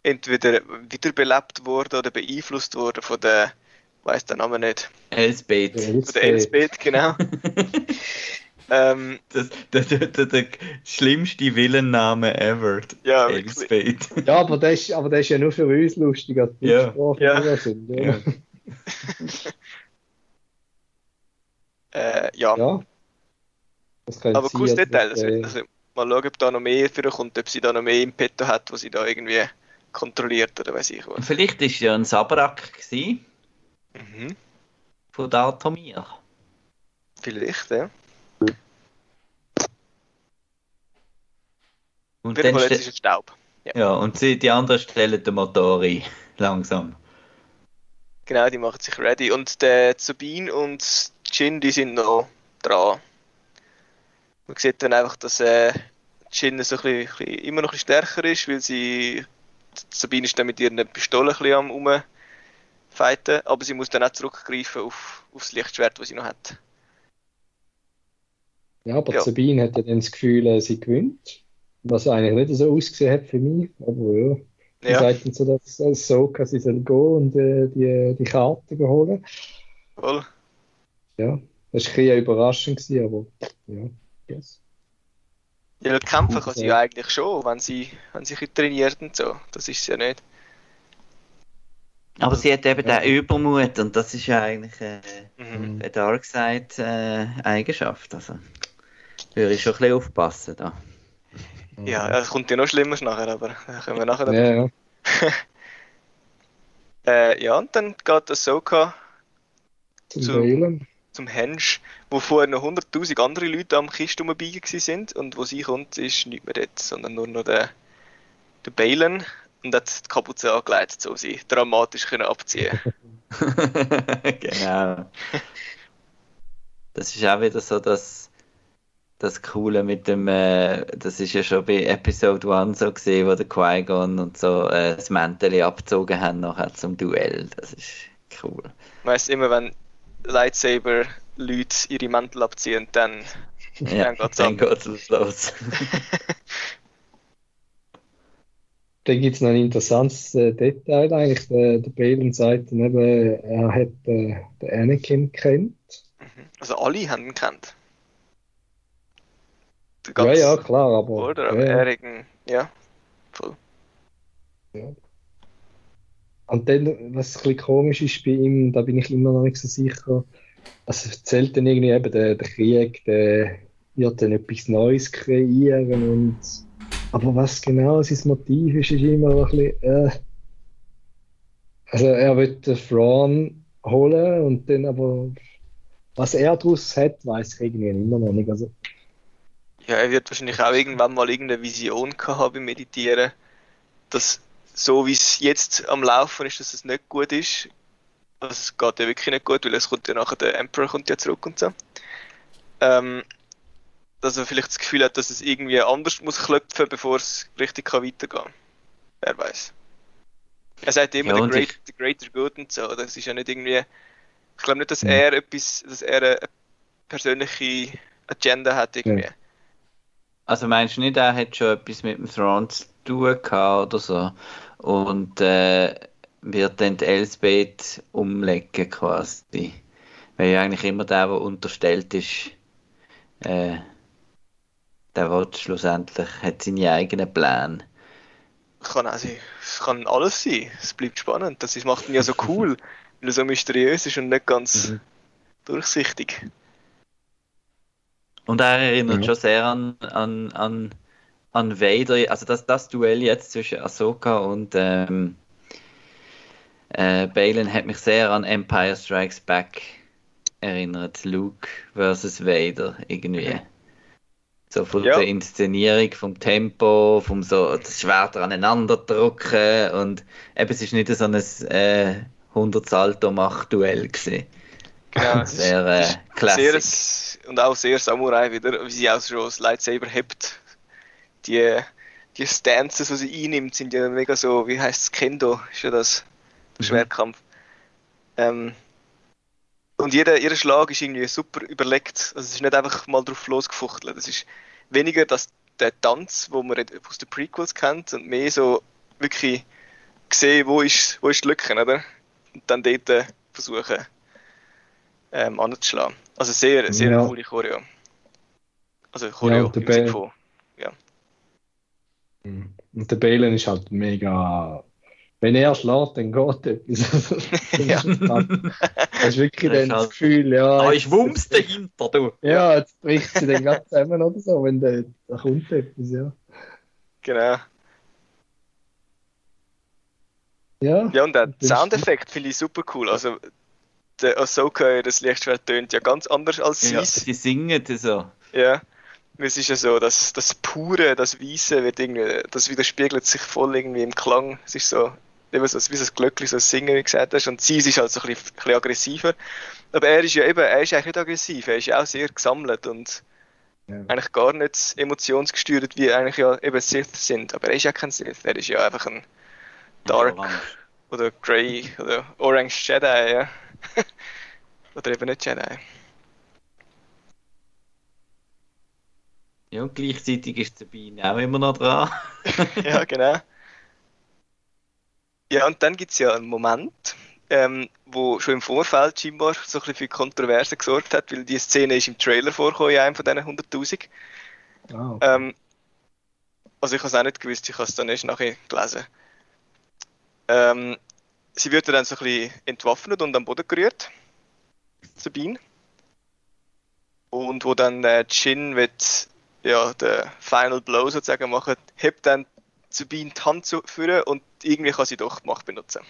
entweder wiederbelebt worden oder beeinflusst worden von der, weiß der Name nicht, Elsbeth. Von der Elsbeth, genau. ähm, Das, der, der, der, der schlimmste Villenname ever. Ja. Elsbeth. Ja, aber das, ist, aber das ist ja nur für uns lustig, als die Ja. Sprache Ja. sind. Ja. Ja. äh, ja. ja. Aber cooles also, Detail. Das wird, also, mal schauen, ob da noch mehr für kommt, ob sie da noch mehr im Petto hat, was sie da irgendwie kontrolliert oder weiß ich Und was. vielleicht war ja ein Sabrak gewesen Mhm. von Datomir. Vielleicht, ja. Und jeden dann ist es Staub. Ja. ja, und sie, die anderen stellen den Motor ein. Langsam. Genau, die machen sich ready. Und der Sabine und Jin, die sind noch dran. Man sieht dann einfach, dass äh, Jin so ein bisschen, immer noch ein bisschen stärker ist, weil sie. Sabine ist dann mit ihren Pistolen ein bisschen am rumfighten, aber sie muss dann auch zurückgreifen auf, auf das Lichtschwert, das sie noch hat. Ja, aber Ja. Sabine hat ja dann das Gefühl, äh, sie gewinnt. Was eigentlich nicht so ausgesehen hat für mich. Aber ja, sie Ja, sagt dann so, dass äh, Soka sie soll gehen und äh, die, die Karten holen. voll. Ja, das war ein bisschen überraschend, gewesen, aber ja, yes. Ja, kämpfen kann sie Ja. ja eigentlich schon, wenn sie, wenn sie trainiert und so. Das ist sie ja nicht. Aber sie hat eben Ja. den Übermut und das ist ja eigentlich äh, Mhm. eine Darkseid äh, Eigenschaft. Also würde ich schon ein bisschen aufpassen da. Ja, es kommt ja noch schlimmer nachher, aber da können wir nachher Ja, ja. Äh, ja, und dann geht Ahsoka Zum Zu- Wählen. zum Hensch, wo vorher noch 100.000 andere Leute am Kiste rumbiegen sind und wo sie kommt, ist nicht mehr dort, sondern nur noch der, der Balen und hat die Kapuze angelegt, so sie dramatisch können abziehen genau. Das ist auch wieder so das, das Coole mit dem, äh, das ist ja schon bei Episode 1 so gesehen, wo der Qui-Gon und so äh, das Mäntel abgezogen haben nachher zum Duell. Das ist cool. Weißt immer, wenn Lightsaber-Leute ihre Mäntel abziehen, dann, Ja, dann geht's dann geht's los. Dann gibt es noch ein interessantes äh, Detail eigentlich. Der, der Balen sagt dann eben, er hat äh, den Anakin kennt. Also alle haben ihn kennt. Der Ja, ganz- ja, klar, aber Oder? Aber ja, er irgendwie, ja, voll. Und dann, was ein bisschen komisch ist bei ihm, da bin ich immer noch nicht so sicher, also erzählt dann irgendwie eben der, der Krieg, der wird dann etwas Neues kreieren und aber was genau sein Motiv ist, ist immer ein bisschen, äh, also er wird den Thrawn holen und dann aber was er daraus hat, weiß ich irgendwie immer noch nicht. Also, ja, er wird wahrscheinlich auch irgendwann mal irgendeine Vision gehabt beim Meditieren, dass so wie es jetzt am Laufen ist, dass es nicht gut ist. Es geht ja wirklich nicht gut, weil es kommt ja nachher der Emperor kommt ja zurück und so. Ähm, dass er vielleicht das Gefühl hat, dass es irgendwie anders muss klopfen, bevor es richtig kann weitergehen kann. Wer weiß. Er sagt immer, ja, the, great, the greater good und so. Das ist ja nicht irgendwie. Ich glaube nicht, dass mhm. er etwas, dass er eine persönliche Agenda hat irgendwie. Also meinst du nicht, er hat schon etwas mit dem Throne zu tun gehabt oder so? Und äh, wird dann die Elsbeth umlegen quasi. Weil ja eigentlich immer der, der unterstellt ist, äh, der wird schlussendlich, hat seine eigenen Pläne. Kann auch sein. Es kann alles sein. Es bleibt spannend. Das macht ihn ja so cool, weil er so mysteriös ist und nicht ganz mhm. durchsichtig. Und er erinnert ja. schon sehr an, an, an, an Vader, also das, das Duell jetzt zwischen Ahsoka und ähm, äh, Balin hat mich sehr an Empire Strikes Back erinnert. Luke versus Vader irgendwie. So von ja. der Inszenierung, vom Tempo, vom so das Schwert aneinander drücken und eben es ist nicht so ein äh, 100 Salto Macht Duell gesehen. Genau, sehr äh, klassisch. und auch sehr Samurai wieder, wie sie auch schon das Lightsaber hebt. Die, die Stances, die sie einnimmt, sind ja mega so, wie heißt es, Kendo, ist ja das mhm. Schwertkampf. Ähm, und jeder, jeder Schlag ist irgendwie super überlegt. Also es ist nicht einfach mal drauf losgefuchtelt. Es ist weniger das, der Tanz, wo man aus den Prequels kennt, und mehr so wirklich sehen, wo ist, wo ist die Lücke, oder? Und dann dort äh, versuchen ähm, anzuschlagen. Also sehr, sehr ja. coole Choreo. Also Choreo ja, im von, ja. Mhm. Und der Balen ist halt mega. Wenn er schlägt, dann geht etwas. ja. Das ist wirklich das dann das halt Gefühl, ja. Da ist Wumms dahinter, du. Ja, jetzt bricht sie dann gerade zusammen oder so, wenn da, da kommt etwas, ja. Genau. Ja, ja und der Soundeffekt finde ich super cool. Also der Ahsoka, das Lichtschwert tönt ja ganz anders als sie. Ja, die singen so. Ja. Es ist ja so, dass das Pure, das Weiße wird irgendwie, das widerspiegelt sich voll irgendwie im Klang. Es ist so, eben so wie so ein Glöckchen, so ein Singen, wie du gesagt hast. Und sie ist halt so ein bisschen, ein bisschen aggressiver. Aber er ist ja eben, er ist eigentlich nicht aggressiv, er ist ja auch sehr gesammelt und ja. eigentlich gar nicht emotionsgesteuert, wie eigentlich ja eben Sith sind. Aber er ist ja kein Sith, er ist ja einfach ein Dark oder Grey oder Orange Jedi, ja. Oder eben nicht Jedi. Ja, und gleichzeitig ist Sabine auch immer noch dran. ja, genau. Ja, und dann gibt es ja einen Moment, ähm, wo schon im Vorfeld scheinbar so ein bisschen für Kontroverse gesorgt hat, weil die Szene ist im Trailer vorgekommen, in einem von diesen 100.000. Ah, okay. ähm, also ich habe es auch nicht gewusst, ich habe es dann erst nachher gelesen. Ähm, sie wird dann so ein bisschen entwaffnet und am Boden gerührt. Sabine. Und wo dann äh, Jin wird ja, den Final Blow sozusagen machen, hebt dann Sabine die Hand zu führen und irgendwie kann sie doch die Macht benutzen.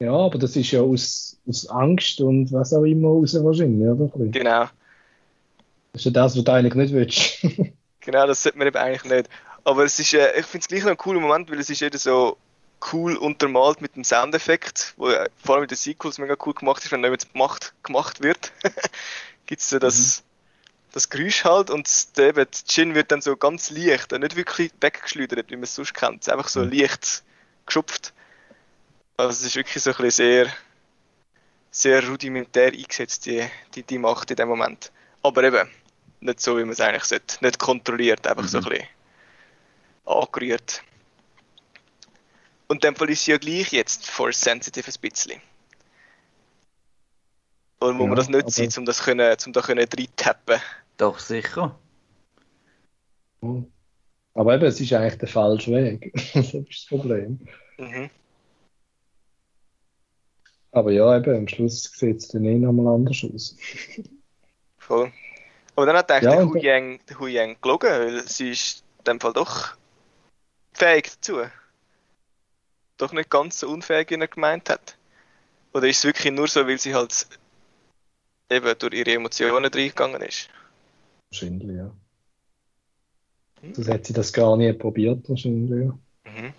Ja, aber das ist ja aus, aus Angst und was auch immer raus wahrscheinlich, oder? Genau. Das ist ja das, was du eigentlich nicht willst. genau, das sollte man eben eigentlich nicht. Aber es ist, äh, ich finde es gleich noch ein cooler Moment, weil es ist eben so cool untermalt mit dem Soundeffekt, wo äh, vor allem mit den Sequels mega cool gemacht ist, wenn jemand gemacht, gemacht wird. Gibt es so das, mhm. das Geräusch halt und eben, Gin wird dann so ganz leicht, nicht wirklich weggeschleudert, wie man es sonst kennt, einfach so mhm. leicht geschupft. Also es ist wirklich so ein bisschen sehr, sehr rudimentär eingesetzt, die, die, die Macht in dem Moment. Aber eben, nicht so, wie man es eigentlich sollte. Nicht kontrolliert, einfach mhm. so ein bisschen angerührt. Und dann Fall ist sie ja gleich jetzt force sensitive ein bisschen. Oder muss ja, man das nicht sein, um das können, um da können reintappen? Doch, sicher. Aber eben, es ist eigentlich der falsche Weg. das ist das Problem. Mhm. Aber ja, eben, am Schluss sieht es dann eh nochmal anders aus. Voll. Aber dann hat eigentlich Ja, der Hu Yang gelogen, weil sie ist in dem Fall doch fähig dazu. Doch nicht ganz so unfähig, wie er gemeint hat. Oder ist es wirklich nur so, weil sie halt eben durch ihre Emotionen reingegangen ist? Wahrscheinlich, ja. Hm. Sonst hat sie das gar nie probiert, wahrscheinlich, ja. Mhm.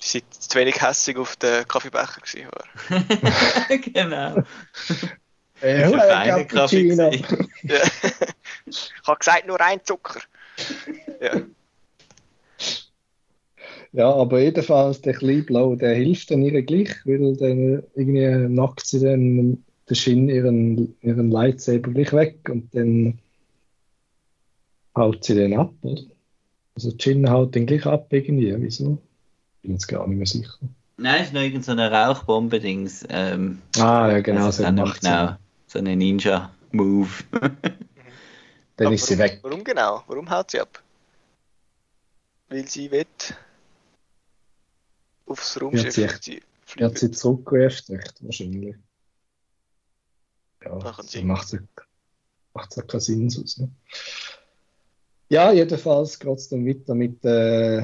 Sie war zu wenig hässig auf den Kaffeebecher gewesen, oder? genau. Äh, Ist ein Cappuccino. Ja. ich habe gesagt, nur ein Zucker. Ja. Ja, aber jedenfalls der Kleinblau, der hilft dann ihr gleich, weil dann irgendwie knackt sie dann den Shin ihren, ihren Lightsaber gleich weg und dann haut sie den ab, oder? Also Jin haut den gleich ab irgendwie, wieso? Bin jetzt gar nicht mehr sicher. Nein, es ist noch irgendeine Rauchbombe-Dings. Ähm, Ah, ja, genau, also so dann macht genau. So eine Ninja-Move. Dann Aber ist sie warum, weg. Warum genau? Warum haut sie ab? Weil sie will aufs Raumschiff. Wird sie- Er hat sie zurückgerufen, echt, wahrscheinlich. Ja, so macht es macht ja keinen Sinn aus. Ne? Ja, jedenfalls geht es dann weiter mit äh,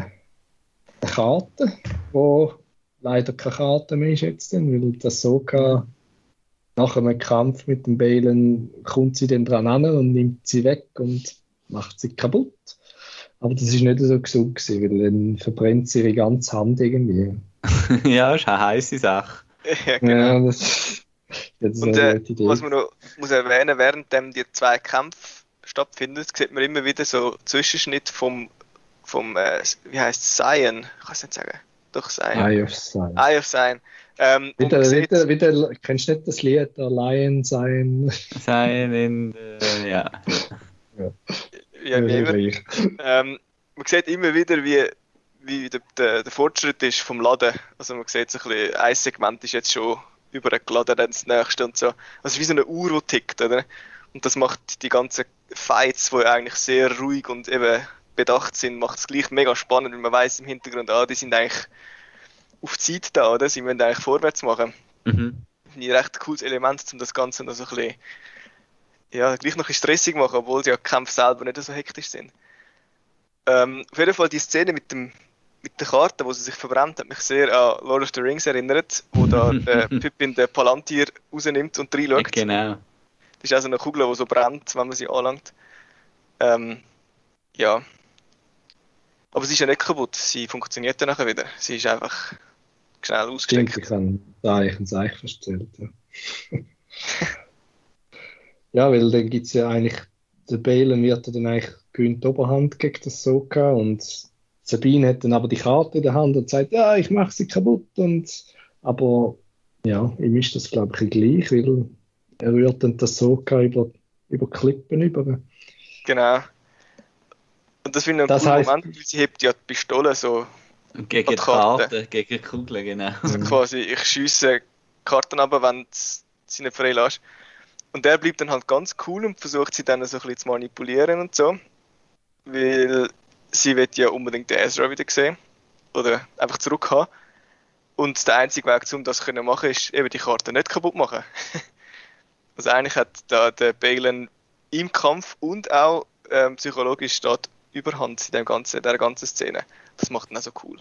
der Karte, wo leider keine Karte mehr ist jetzt, dann, weil das Soka nach einem Kampf mit dem Balen kommt sie dann dran an und nimmt sie weg und macht sie kaputt. Aber das ist nicht so gesund gewesen, weil dann verbrennt sie ihre ganze Hand irgendwie. ja, ist eine heiße Sache. ja, genau. Ja, das, das ist Und eine äh, Idee. was man noch muss erwähnen, während die zwei Kämpfe stattfinden, sieht man immer wieder so Zwischenschnitt vom, vom äh, wie heißt es, Zion, ich kann es nicht sagen, doch Zion, Eye of Sign. Eye of Zion. Ähm, Wieder, wieder, wieder, kennst du nicht das Lied der Lion sein? Sein in, äh, ja. ja, wie immer, ähm, man sieht immer wieder, wie, wie der, der, der Fortschritt ist vom Laden. Also man sieht so ein bisschen, ein Segment ist jetzt schon übergeladen, dann das nächste und so. Also wie so eine Uhr, die tickt, oder? Und das macht die ganzen Fights, die eigentlich sehr ruhig und eben bedacht sind, macht es gleich mega spannend, weil man weiß im Hintergrund, ah, die sind eigentlich auf Zeit da, oder? Sie müssen eigentlich vorwärts machen. Mhm. Ein recht cooles Element, um das Ganze noch so ein bisschen, ja, gleich noch ein bisschen stressig machen, obwohl die ja Kämpfe selber nicht so hektisch sind. Ähm, auf jeden Fall die Szene mit dem mit der Karte, wo sie sich verbrennt, hat mich sehr an Lord of the Rings erinnert, wo da der Pippin den Palantir rausnimmt und reinschaut. Genau. Das ist also eine Kugel, die so brennt, wenn man sie anlangt. Ähm, ja. Aber sie ist ja nicht kaputt, sie funktioniert dann nachher wieder. Sie ist einfach schnell Stimmt, ausgesteckt. ich habe da eigentlich ein Zeichen verstellt. Ja, ja weil dann gibt es ja eigentlich, der Balen wird dann eigentlich gewinnt die Oberhand gegen das Soka und Sabine hat dann aber die Karte in der Hand und sagt, ja, ich mache sie kaputt und aber ja, ihm ist das glaube ich gleich, weil er rührt dann das Soka über, über Klippen über. Genau. Und das finde ich einen Das Moment, weil sie hebt ja die Pistole so, Und gegen die Karte. Karte, gegen die Kugeln, genau. so Mhm. quasi, ich schiesse Karten ab, wenn du sie nicht freilässt. Und der bleibt dann halt ganz cool und versucht sie dann so ein bisschen zu manipulieren und so. Weil sie wird ja unbedingt den Ezra wieder sehen. Oder einfach zurück haben. Und der einzige Weg, um das zu machen, ist eben die Karte nicht kaputt machen. also eigentlich hat da der Balen im Kampf und auch ähm, psychologisch steht Überhand in dem ganzen, der ganzen Szene. Das macht ihn auch so cool.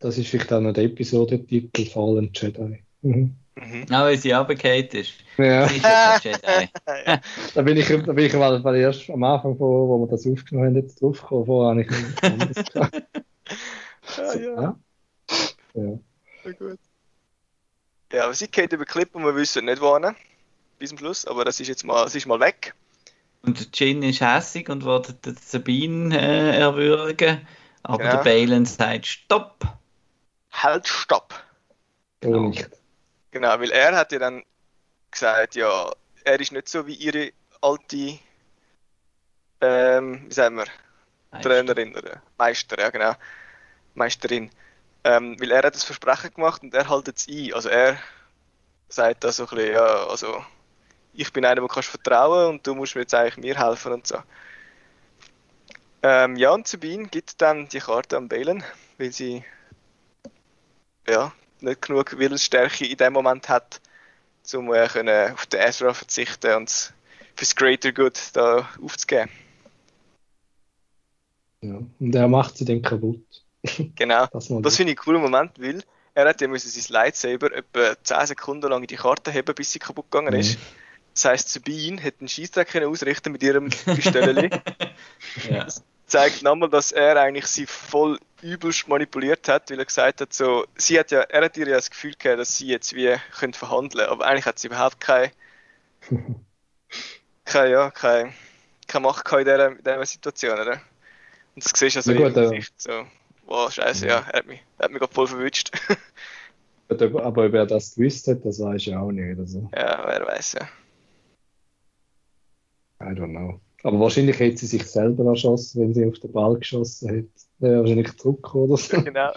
Das ist vielleicht auch noch der Episodentitel Fallen Jedi. Mhm. Mhm. Auch weil sie runtergefallen ist. Ja. Sie ist ja Jedi. Da bin ich, da bin ich mal bei der ersten, am Anfang, wo, wo wir das aufgenommen haben, jetzt draufgekommen. Vorher habe ich nichts anderes gehabt. Ah, ja. Ja. Ja. Ja, gut. Ja, aber sie geht über Klippe und wir wissen nicht wohin. Bis zum Schluss, aber das ist jetzt mal, das ist mal weg. Und der Jin ist hässig und will Sabine äh, erwürgen. Aber Ja. der Balen sagt Stopp. Halt, stopp! So nicht. Genau, weil er hat ja dann gesagt, ja, er ist nicht so wie ihre alte, ähm, wie sagen wir, Trainerin oder Meister, ja genau, Meisterin. Ähm, weil er hat das Versprechen gemacht und er hält es ein. Also er sagt da so ein bisschen, ja, also ich bin einer, dem du kannst vertrauen und du musst mir jetzt eigentlich mir helfen und so. Ähm, ja, und Sabine gibt dann die Karte an Balen, weil sie ja, nicht genug Willensstärke in dem Moment hat, um äh, können auf den Ezra verzichten und fürs Greater Good da aufzugeben. Ja, und er macht sie dann kaputt. Genau. das, das finde ich einen coolen Moment, weil er hat ja müssen sein Lightsaber etwa 10 Sekunden lang in die Karte heben, bis sie kaputt gegangen ist. Mhm. Das heisst, Sabine hat einen Schießtag ausrichten mit ihrem Pistolen. ja. Das zeigt nochmal, dass er eigentlich sie voll übelst manipuliert hat, weil er gesagt hat, so, sie hat ja, er hat ihr ja das Gefühl gehabt, dass sie jetzt wie können verhandeln, aber eigentlich hat sie überhaupt keine, keine, ja, keine, keine Macht in dieser, in dieser Situation, oder? Und das siehst du also ja, gut, in Gesicht, so, wow, scheiße, ja, er hat mich, er hat mich gerade voll verwünscht. aber ob er das gewusst hat, das weiß ich auch nicht. Also. Ja, wer weiß, ja. I don't know. Aber wahrscheinlich hätte sie sich selber erschossen, wenn sie auf den Ball geschossen hätte. Wäre wahrscheinlich Druck oder so. genau.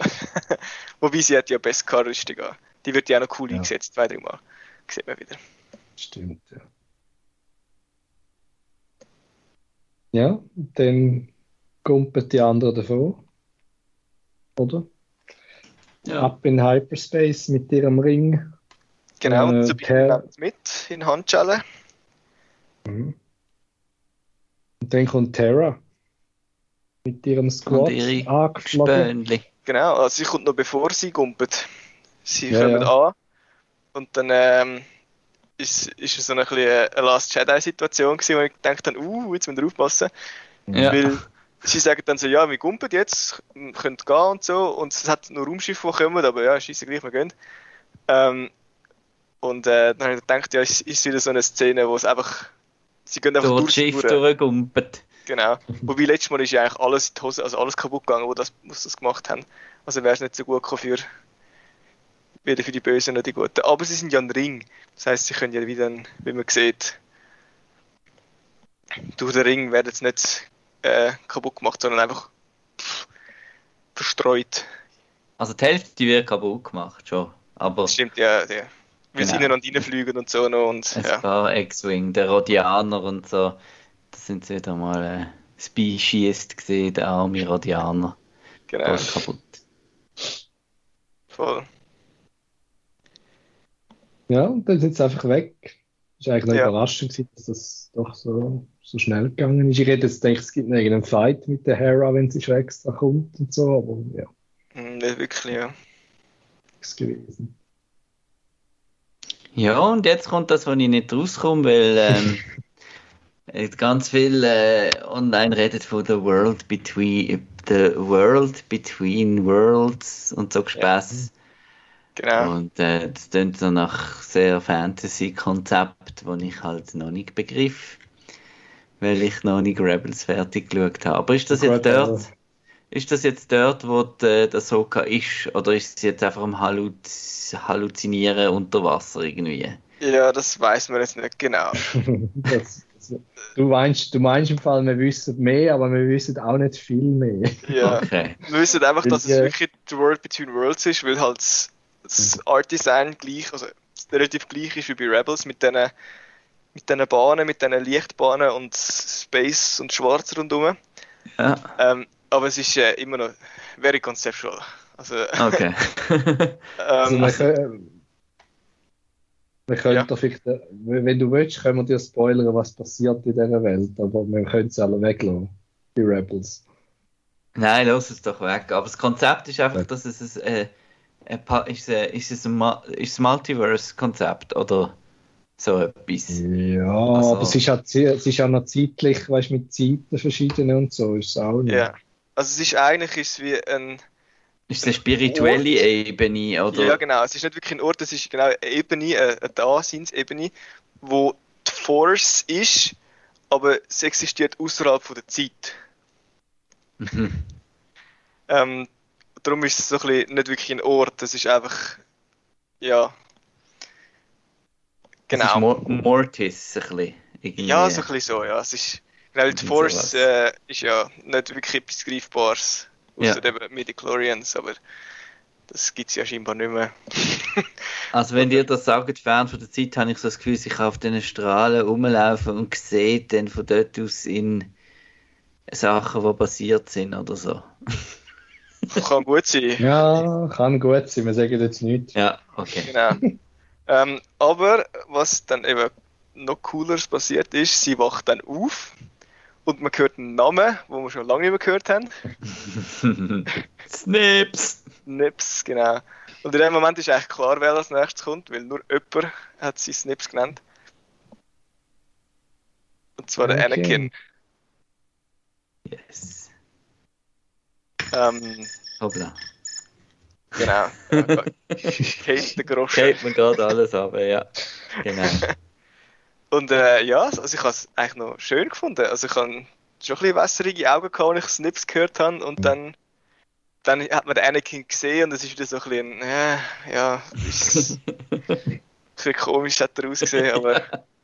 Wobei sie hat ja best Rüstung an. Die wird ja auch noch cool ja. eingesetzt, zwei, drei Mal. Sieht man wieder. Stimmt, ja. Ja, dann kumpelt die anderen davon. Oder? Ja. Ab in Hyperspace mit ihrem Ring. Genau, äh, und Sabine nimmt mit in Handschellen. Mhm. Und dann kommt Terra mit ihrem Squad angeflogen. Genau, also sie kommt noch bevor sie gumpet. Sie ja, kommen ja. an und dann ähm, ist, ist es so eine, eine Last Jedi-Situation gewesen, wo ich gedacht habe, uh, jetzt müssen wir aufpassen. Ja. Weil sie sagen dann so, ja, wir gumpen jetzt, könnt gehen und so, und es hat nur Raumschiffe, die kommen, aber ja, scheiße gleich, wir gehen. Ähm, und äh, dann habe ich gedacht, ja, es ist wieder so eine Szene, wo es einfach, sie gehen einfach durch Schiff durchgumpet. Genau. Wobei letztes Mal ist ja eigentlich alles die Hose, also alles kaputt gegangen, wo das, wo das gemacht haben. Also wäre es nicht so gut für weder für die Bösen noch die Guten. Aber sie sind ja ein Ring. Das heißt, sie können ja wieder, wie man sieht, durch den Ring werden sie nicht äh, kaputt gemacht, sondern einfach pff, verstreut. Also die Hälfte wird kaputt gemacht schon. Aber das stimmt, ja. ja. Wir genau. sind und reinfliegen und so noch. Und, es ja. X-Wing, der Rodianer und so. Das sind wieder mal äh, Species gesehen, der arme Rodianer. Genau. Voll kaputt. Voll. Ja, und dann sind sie einfach weg. Das war eigentlich eine ja. Überraschung, dass das doch so, so schnell gegangen ist. Ich hätte jetzt gedacht, es gibt noch irgendeinen Fight mit der Hera, wenn sie schon extra kommt und so, aber ja. Hm, nicht wirklich, ja. Ist gewesen. Ja, und jetzt kommt das, wo ich nicht rauskomme, weil ähm, ganz viel äh, online redet von The World Between The World Between Worlds und so Gespäß. Genau. Und äh, das klingt so nach sehr Fantasy-Konzept, das ich halt noch nicht begriff, weil ich noch nicht Rebels fertig geschaut habe. Aber ist das jetzt dort, ist das jetzt dort, wo die, der Soka ist, oder ist es jetzt einfach am Halluz Halluzinieren unter Wasser irgendwie? Ja, das weiß man jetzt nicht genau. das, du, meinst, du meinst im Fall, wir wissen mehr, aber wir wissen auch nicht viel mehr. Ja, okay. wir wissen einfach, dass es wirklich The World Between Worlds ist, weil halt das Art Design gleich, also relativ gleich ist wie bei Rebels mit diesen mit diesen Bahnen, mit diesen Lichtbahnen und Space und Schwarz rundherum. Ja. Ähm, aber es ist äh, immer noch very conceptual. Also, okay. ähm, also wir können, ja. vielleicht, äh, wenn du willst, können wir dir spoilern, was passiert in dieser Welt, aber wir können es alle weglassen, die Rebels. Nein, lass es doch weg. Aber das Konzept ist einfach, dass es äh, ist, ist es ein, ist Multiverse-Konzept oder so etwas? Ja, also, aber es ist, ja, es ist ja noch zeitlich, weißt du, mit Zeiten verschiedene und so ist es auch nicht. Ja, also es ist eigentlich ist wie ein. Ist es eine spirituelle. Ebene, oder? Ja, genau. Es ist nicht wirklich ein Ort, es ist genau eine Ebene, eine Daseinsebene, wo die Force ist, aber es existiert außerhalb von der Zeit. Mhm. Ähm, darum ist es so ein bisschen nicht wirklich ein Ort, es ist einfach, ja. Genau. Mor Mortis, ein bisschen. Irgendwie. Ja, so ein bisschen so, ja. Es ist, genau, die Force äh, ist ja nicht wirklich etwas Greifbares, außer ja. eben Midichlorians, aber das gibt es ja scheinbar nicht mehr. also wenn ihr das sagt, fern von der Zeit, habe ich so das Gefühl, ich kann auf diesen Strahlen rumlaufen und sehe dann von dort aus in Sachen, die passiert sind oder so. Kann gut sein. Ja, kann gut sein, wir sagen jetzt nichts. Ja, okay. Genau. ähm, aber was dann eben noch cooleres passiert ist, sie wacht dann auf und man hört einen Namen, wo wir schon lange nicht mehr gehört haben. Snips! Snips, genau. Und in dem Moment ist eigentlich klar, wer als nächstes kommt, weil nur jemand hat sie Snips genannt. Und zwar der Okay. Anakin. Yes. Ähm, Hoppla. genau. Äh, Kate der Grosche. Geht mir gerade alles ab, ja. Genau. Und äh, ja, also ich habe es eigentlich noch schön gefunden. Also ich habe schon ein bisschen wässerige Augen gehabt, als ich Snips gehört habe. Und dann, dann hat man den Anakin gesehen und es ist wieder so ein bisschen, äh, ja, ist ein bisschen komisch hat er ausgesehen, aber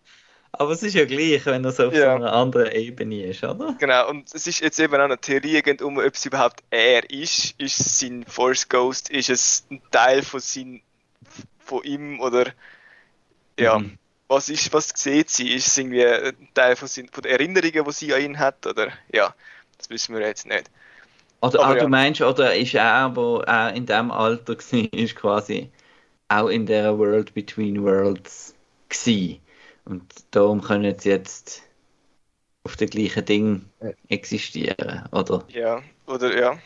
Aber es ist ja gleich, wenn er so auf Ja. so einer anderen Ebene ist, oder? genau. Und es ist jetzt eben auch eine Theorie um, ob es überhaupt er ist. Ist es sein Force Ghost? Ist es ein Teil von, sein, von ihm oder ja. Mhm. Was ist, was sieht sie? Ist es irgendwie ein Teil von, von den Erinnerungen, die sie an ihn hat? Oder ja, das wissen wir jetzt nicht. Oder Aber ah, ja. du meinst, oder ist er, wo er in dem Alter war, ist quasi auch in der World Between Worlds gsi. Und darum können sie jetzt auf dem gleichen Ding existieren, oder? Ja, oder ja.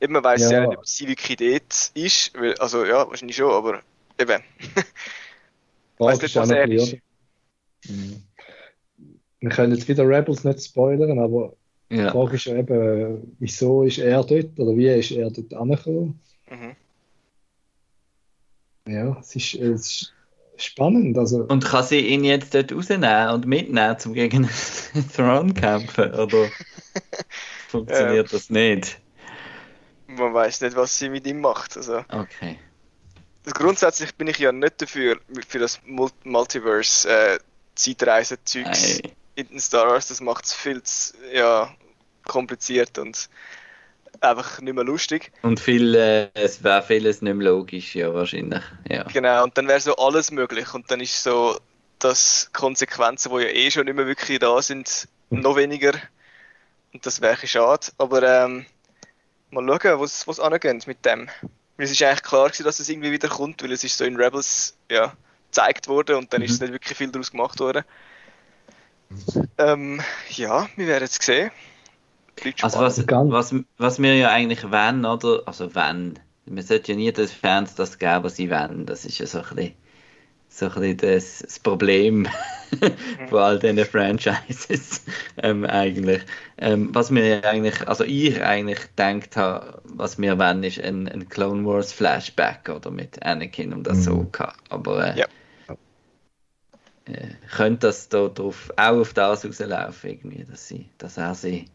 Eben, man weiß ja. Ja. nicht, ob sie wirklich dort ist. Weil, also ja, wahrscheinlich schon, aber eben. Weiss nicht, was er? Mhm. Wir können jetzt wieder Rebels nicht spoilern, aber die Ja. Frage ist ja eben, wieso ist er dort oder wie ist er dort angekommen? Mhm. Ja, es ist, es ist spannend. Also, Und kann sie ihn jetzt dort rausnehmen und mitnehmen, zum gegen Throne kämpfen, oder funktioniert das nicht? Man weiß nicht, was sie mit ihm macht. Also, Okay. Grundsätzlich bin ich ja nicht dafür, für das Mul Multiverse äh, in den Star Wars. Das macht es viel zu ja, kompliziert und einfach nicht mehr lustig. Und viel, äh, es wäre vieles nicht mehr logisch, ja, wahrscheinlich. Ja. Genau, und dann wäre so alles möglich. Und dann ist so, dass Konsequenzen, die ja eh schon nicht mehr wirklich da sind, noch weniger. Und das wäre schade. Aber ähm, mal schauen, was was angeht mit dem. Weil Es ist eigentlich klar gewesen, dass es irgendwie wieder kommt, weil es ist so in Rebels ja, gezeigt worden und dann ist nicht wirklich viel daraus gemacht worden. Ähm, ja, wir werden es sehen. Also was, was, was wir ja eigentlich wollen, oder? Also wenn. Wir sollten ja nie den Fans das geben, was sie wollen. Das ist ja so ein bisschen, so ein bisschen das, das Problem von all diesen Franchises ähm, eigentlich. Ähm, was mir eigentlich, also ich eigentlich gedacht habe, was wir wollen, ist ein, ein Clone Wars Flashback oder mit Anakin und das Mhm. so gehabt. Aber äh, Ja. äh, könnte das da drauf, auch auf das rauslaufen, irgendwie, dass, sie, dass er sie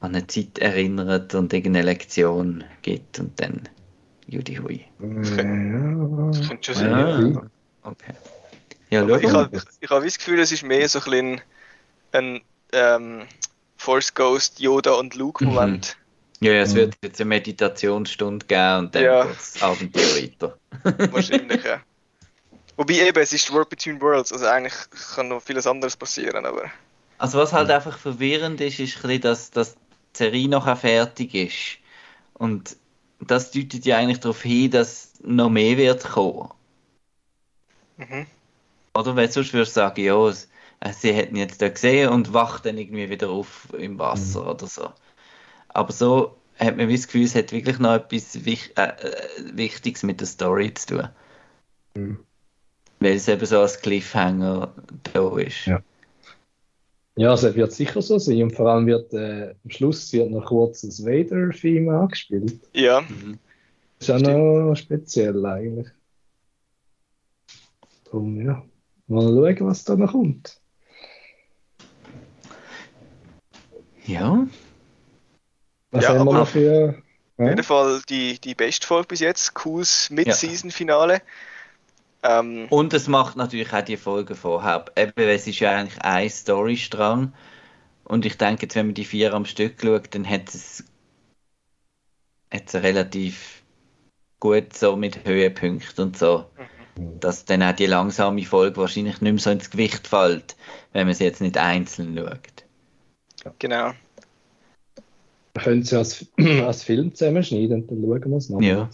an eine Zeit erinnert und irgendeine Lektion gibt und dann Judy Hui. ja, Das könnte schon sein. Okay. Ja, ich habe ich hab das Gefühl, es ist mehr so ein, ein ähm, Force Ghost, Yoda und Luke Mhm. Moment. Ja, ja, es Mhm. wird jetzt eine Meditationsstunde geben und dann Ja. geht's Abenteuer weiter. Wahrscheinlich, ja. Wobei eben, es ist World Between Worlds, also eigentlich kann noch vieles anderes passieren, aber Also was halt einfach verwirrend ist, ist ein bisschen, dass, dass die Serie noch fertig ist. Und das deutet ja eigentlich darauf hin, dass noch mehr wird kommen. Mhm. Oder weil sonst würdest du sagen, ja, sie hätten jetzt da gesehen und wacht dann irgendwie wieder auf im Wasser oder so. Aber so hat man wie das Gefühl, es hat wirklich noch etwas Wich äh, äh, Wichtiges mit der Story zu tun. Mhm. Weil es eben so als Cliffhanger da ist. Ja. Ja, es wird sicher so sein. Und vor allem wird äh, am Schluss wird noch kurz das Vader-Theme angespielt. ja, Mhm. Das ist auch noch speziell eigentlich. Darum, ja. Mal schauen, was da noch kommt. Ja, Was Ja, haben wir noch für. auf jeden Fall die, die beste Folge bis jetzt, cooles Mid-Season-Finale. Ähm, und es macht natürlich auch die Folge vorher. Eben, es ist ja eigentlich ein Storystrang. Und ich denke, jetzt, wenn man die vier am Stück schaut, dann hat es, hat es relativ gut so mit Höhepunkten und so. Dass dann auch die langsame Folge wahrscheinlich nicht mehr so ins Gewicht fällt, wenn man sie jetzt nicht einzeln schaut. genau. Wir können es ja als, als Film zusammenschneiden und dann schauen wir es noch. Ja.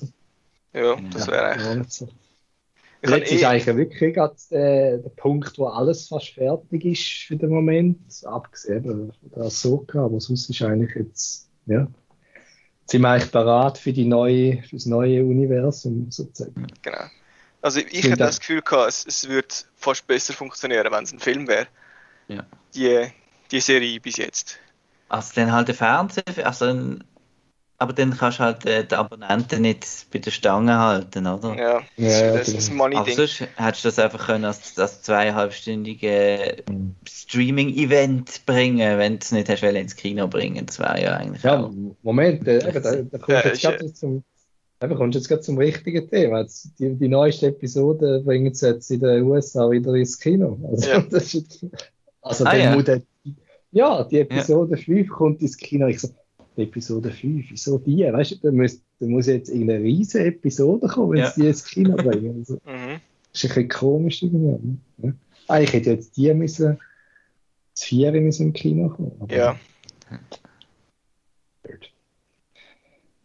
Ja, das wäre. Ich habe Jetzt ist eh, eigentlich wirklich gerade äh, der Punkt, wo alles fast fertig ist für den Moment, abgesehen von der Ahsoka, aber sonst ist eigentlich jetzt, ja, sind wir eigentlich bereit für, die neue, für das neue Universum sozusagen. genau. Also ich hätte das Gefühl gehabt, es, es würde fast besser funktionieren, wenn es ein Film wäre. Ja. Die, die Serie bis jetzt. Also dann halt der Fernseher, also ein, aber dann kannst du halt äh, die Abonnenten nicht bei der Stange halten, oder? Ja, Ja, das, das ist ein Aber Money-Ding. sonst hättest du das einfach können als, als zweieinhalbstündige Streaming-Event bringen, wenn du es nicht hast ins Kino bringen. Das wäre ja eigentlich Ja, auch. Moment, äh, da, da kommst Ja, jetzt gerade zum, eben, kommst du jetzt gerade zum richtigen Thema. Jetzt, die, die neueste Episode bringen sie jetzt in den USA wieder ins Kino. Also, Ja. das ist also Ah, ja. muss der, ja, die Episode 5 kommt ins Kino. Ich so, die Episode 5, wieso die? Weißt du, da muss, da muss jetzt irgendeine riesige Episode kommen, wenn Ja. sie die ins Kino bringen. Also, Mhm. das ist ein bisschen komisch irgendwie. Ne? Eigentlich hätte jetzt die müssen, das Viere müssen im Kino kommen. Ja,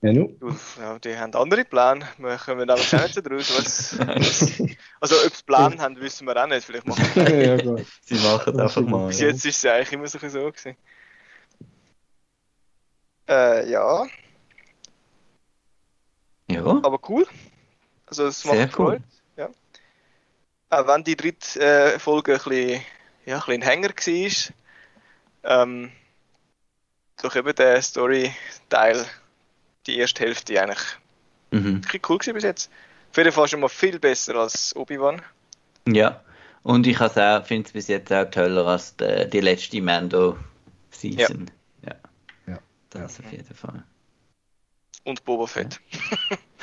Ja, nu. ja, die haben andere Pläne. Wir kommen da wahrscheinlich nicht draus. Was, was, also, ob sie Pläne haben, wissen wir auch nicht. Vielleicht machen wir ja. Sie machen einfach mal. Bis Ja. jetzt ist es eigentlich immer so, ein bisschen so gewesen. Äh, ja, ja. aber cool. Also es macht Sehr mich cool. Freude. Ja. Auch wenn die dritte äh, Folge ein bisschen, ja, ein bisschen ein Hänger war, ähm, doch eben der Story-Teil, die erste Hälfte eigentlich Mhm. wirklich cool gewesen bis jetzt. Auf jeden Fall schon mal viel besser als Obi-Wan. ja. Und ich has auch- finde es bis jetzt auch toller als die, die letzte Mando-Season. Ja. Ja. Das auf jeden Fall. Und Boba Fett.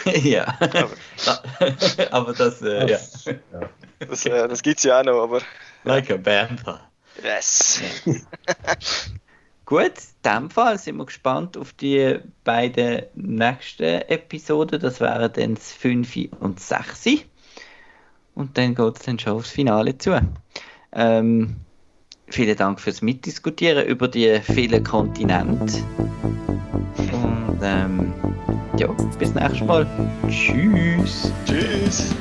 ja. aber das, äh, ja. Das- ja. Das, äh, das gibt es ja auch noch, aber Like a Bantha. yes. Gut, in dem Fall sind wir gespannt auf die beiden nächsten Episoden. Das wären dann das 5 und 6. Und dann geht es dann schon aufs Finale zu. Ähm, vielen Dank fürs Mitdiskutieren über die vielen Kontinente. Und ähm, ja, bis nächstes Mal. Tschüss. Tschüss.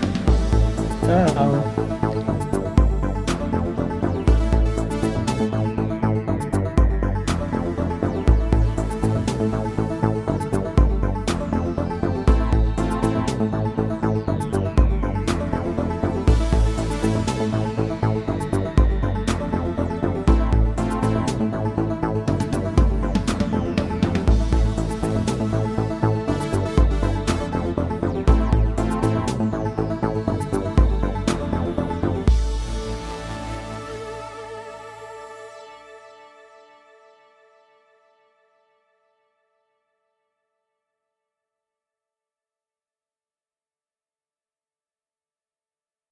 Ciao.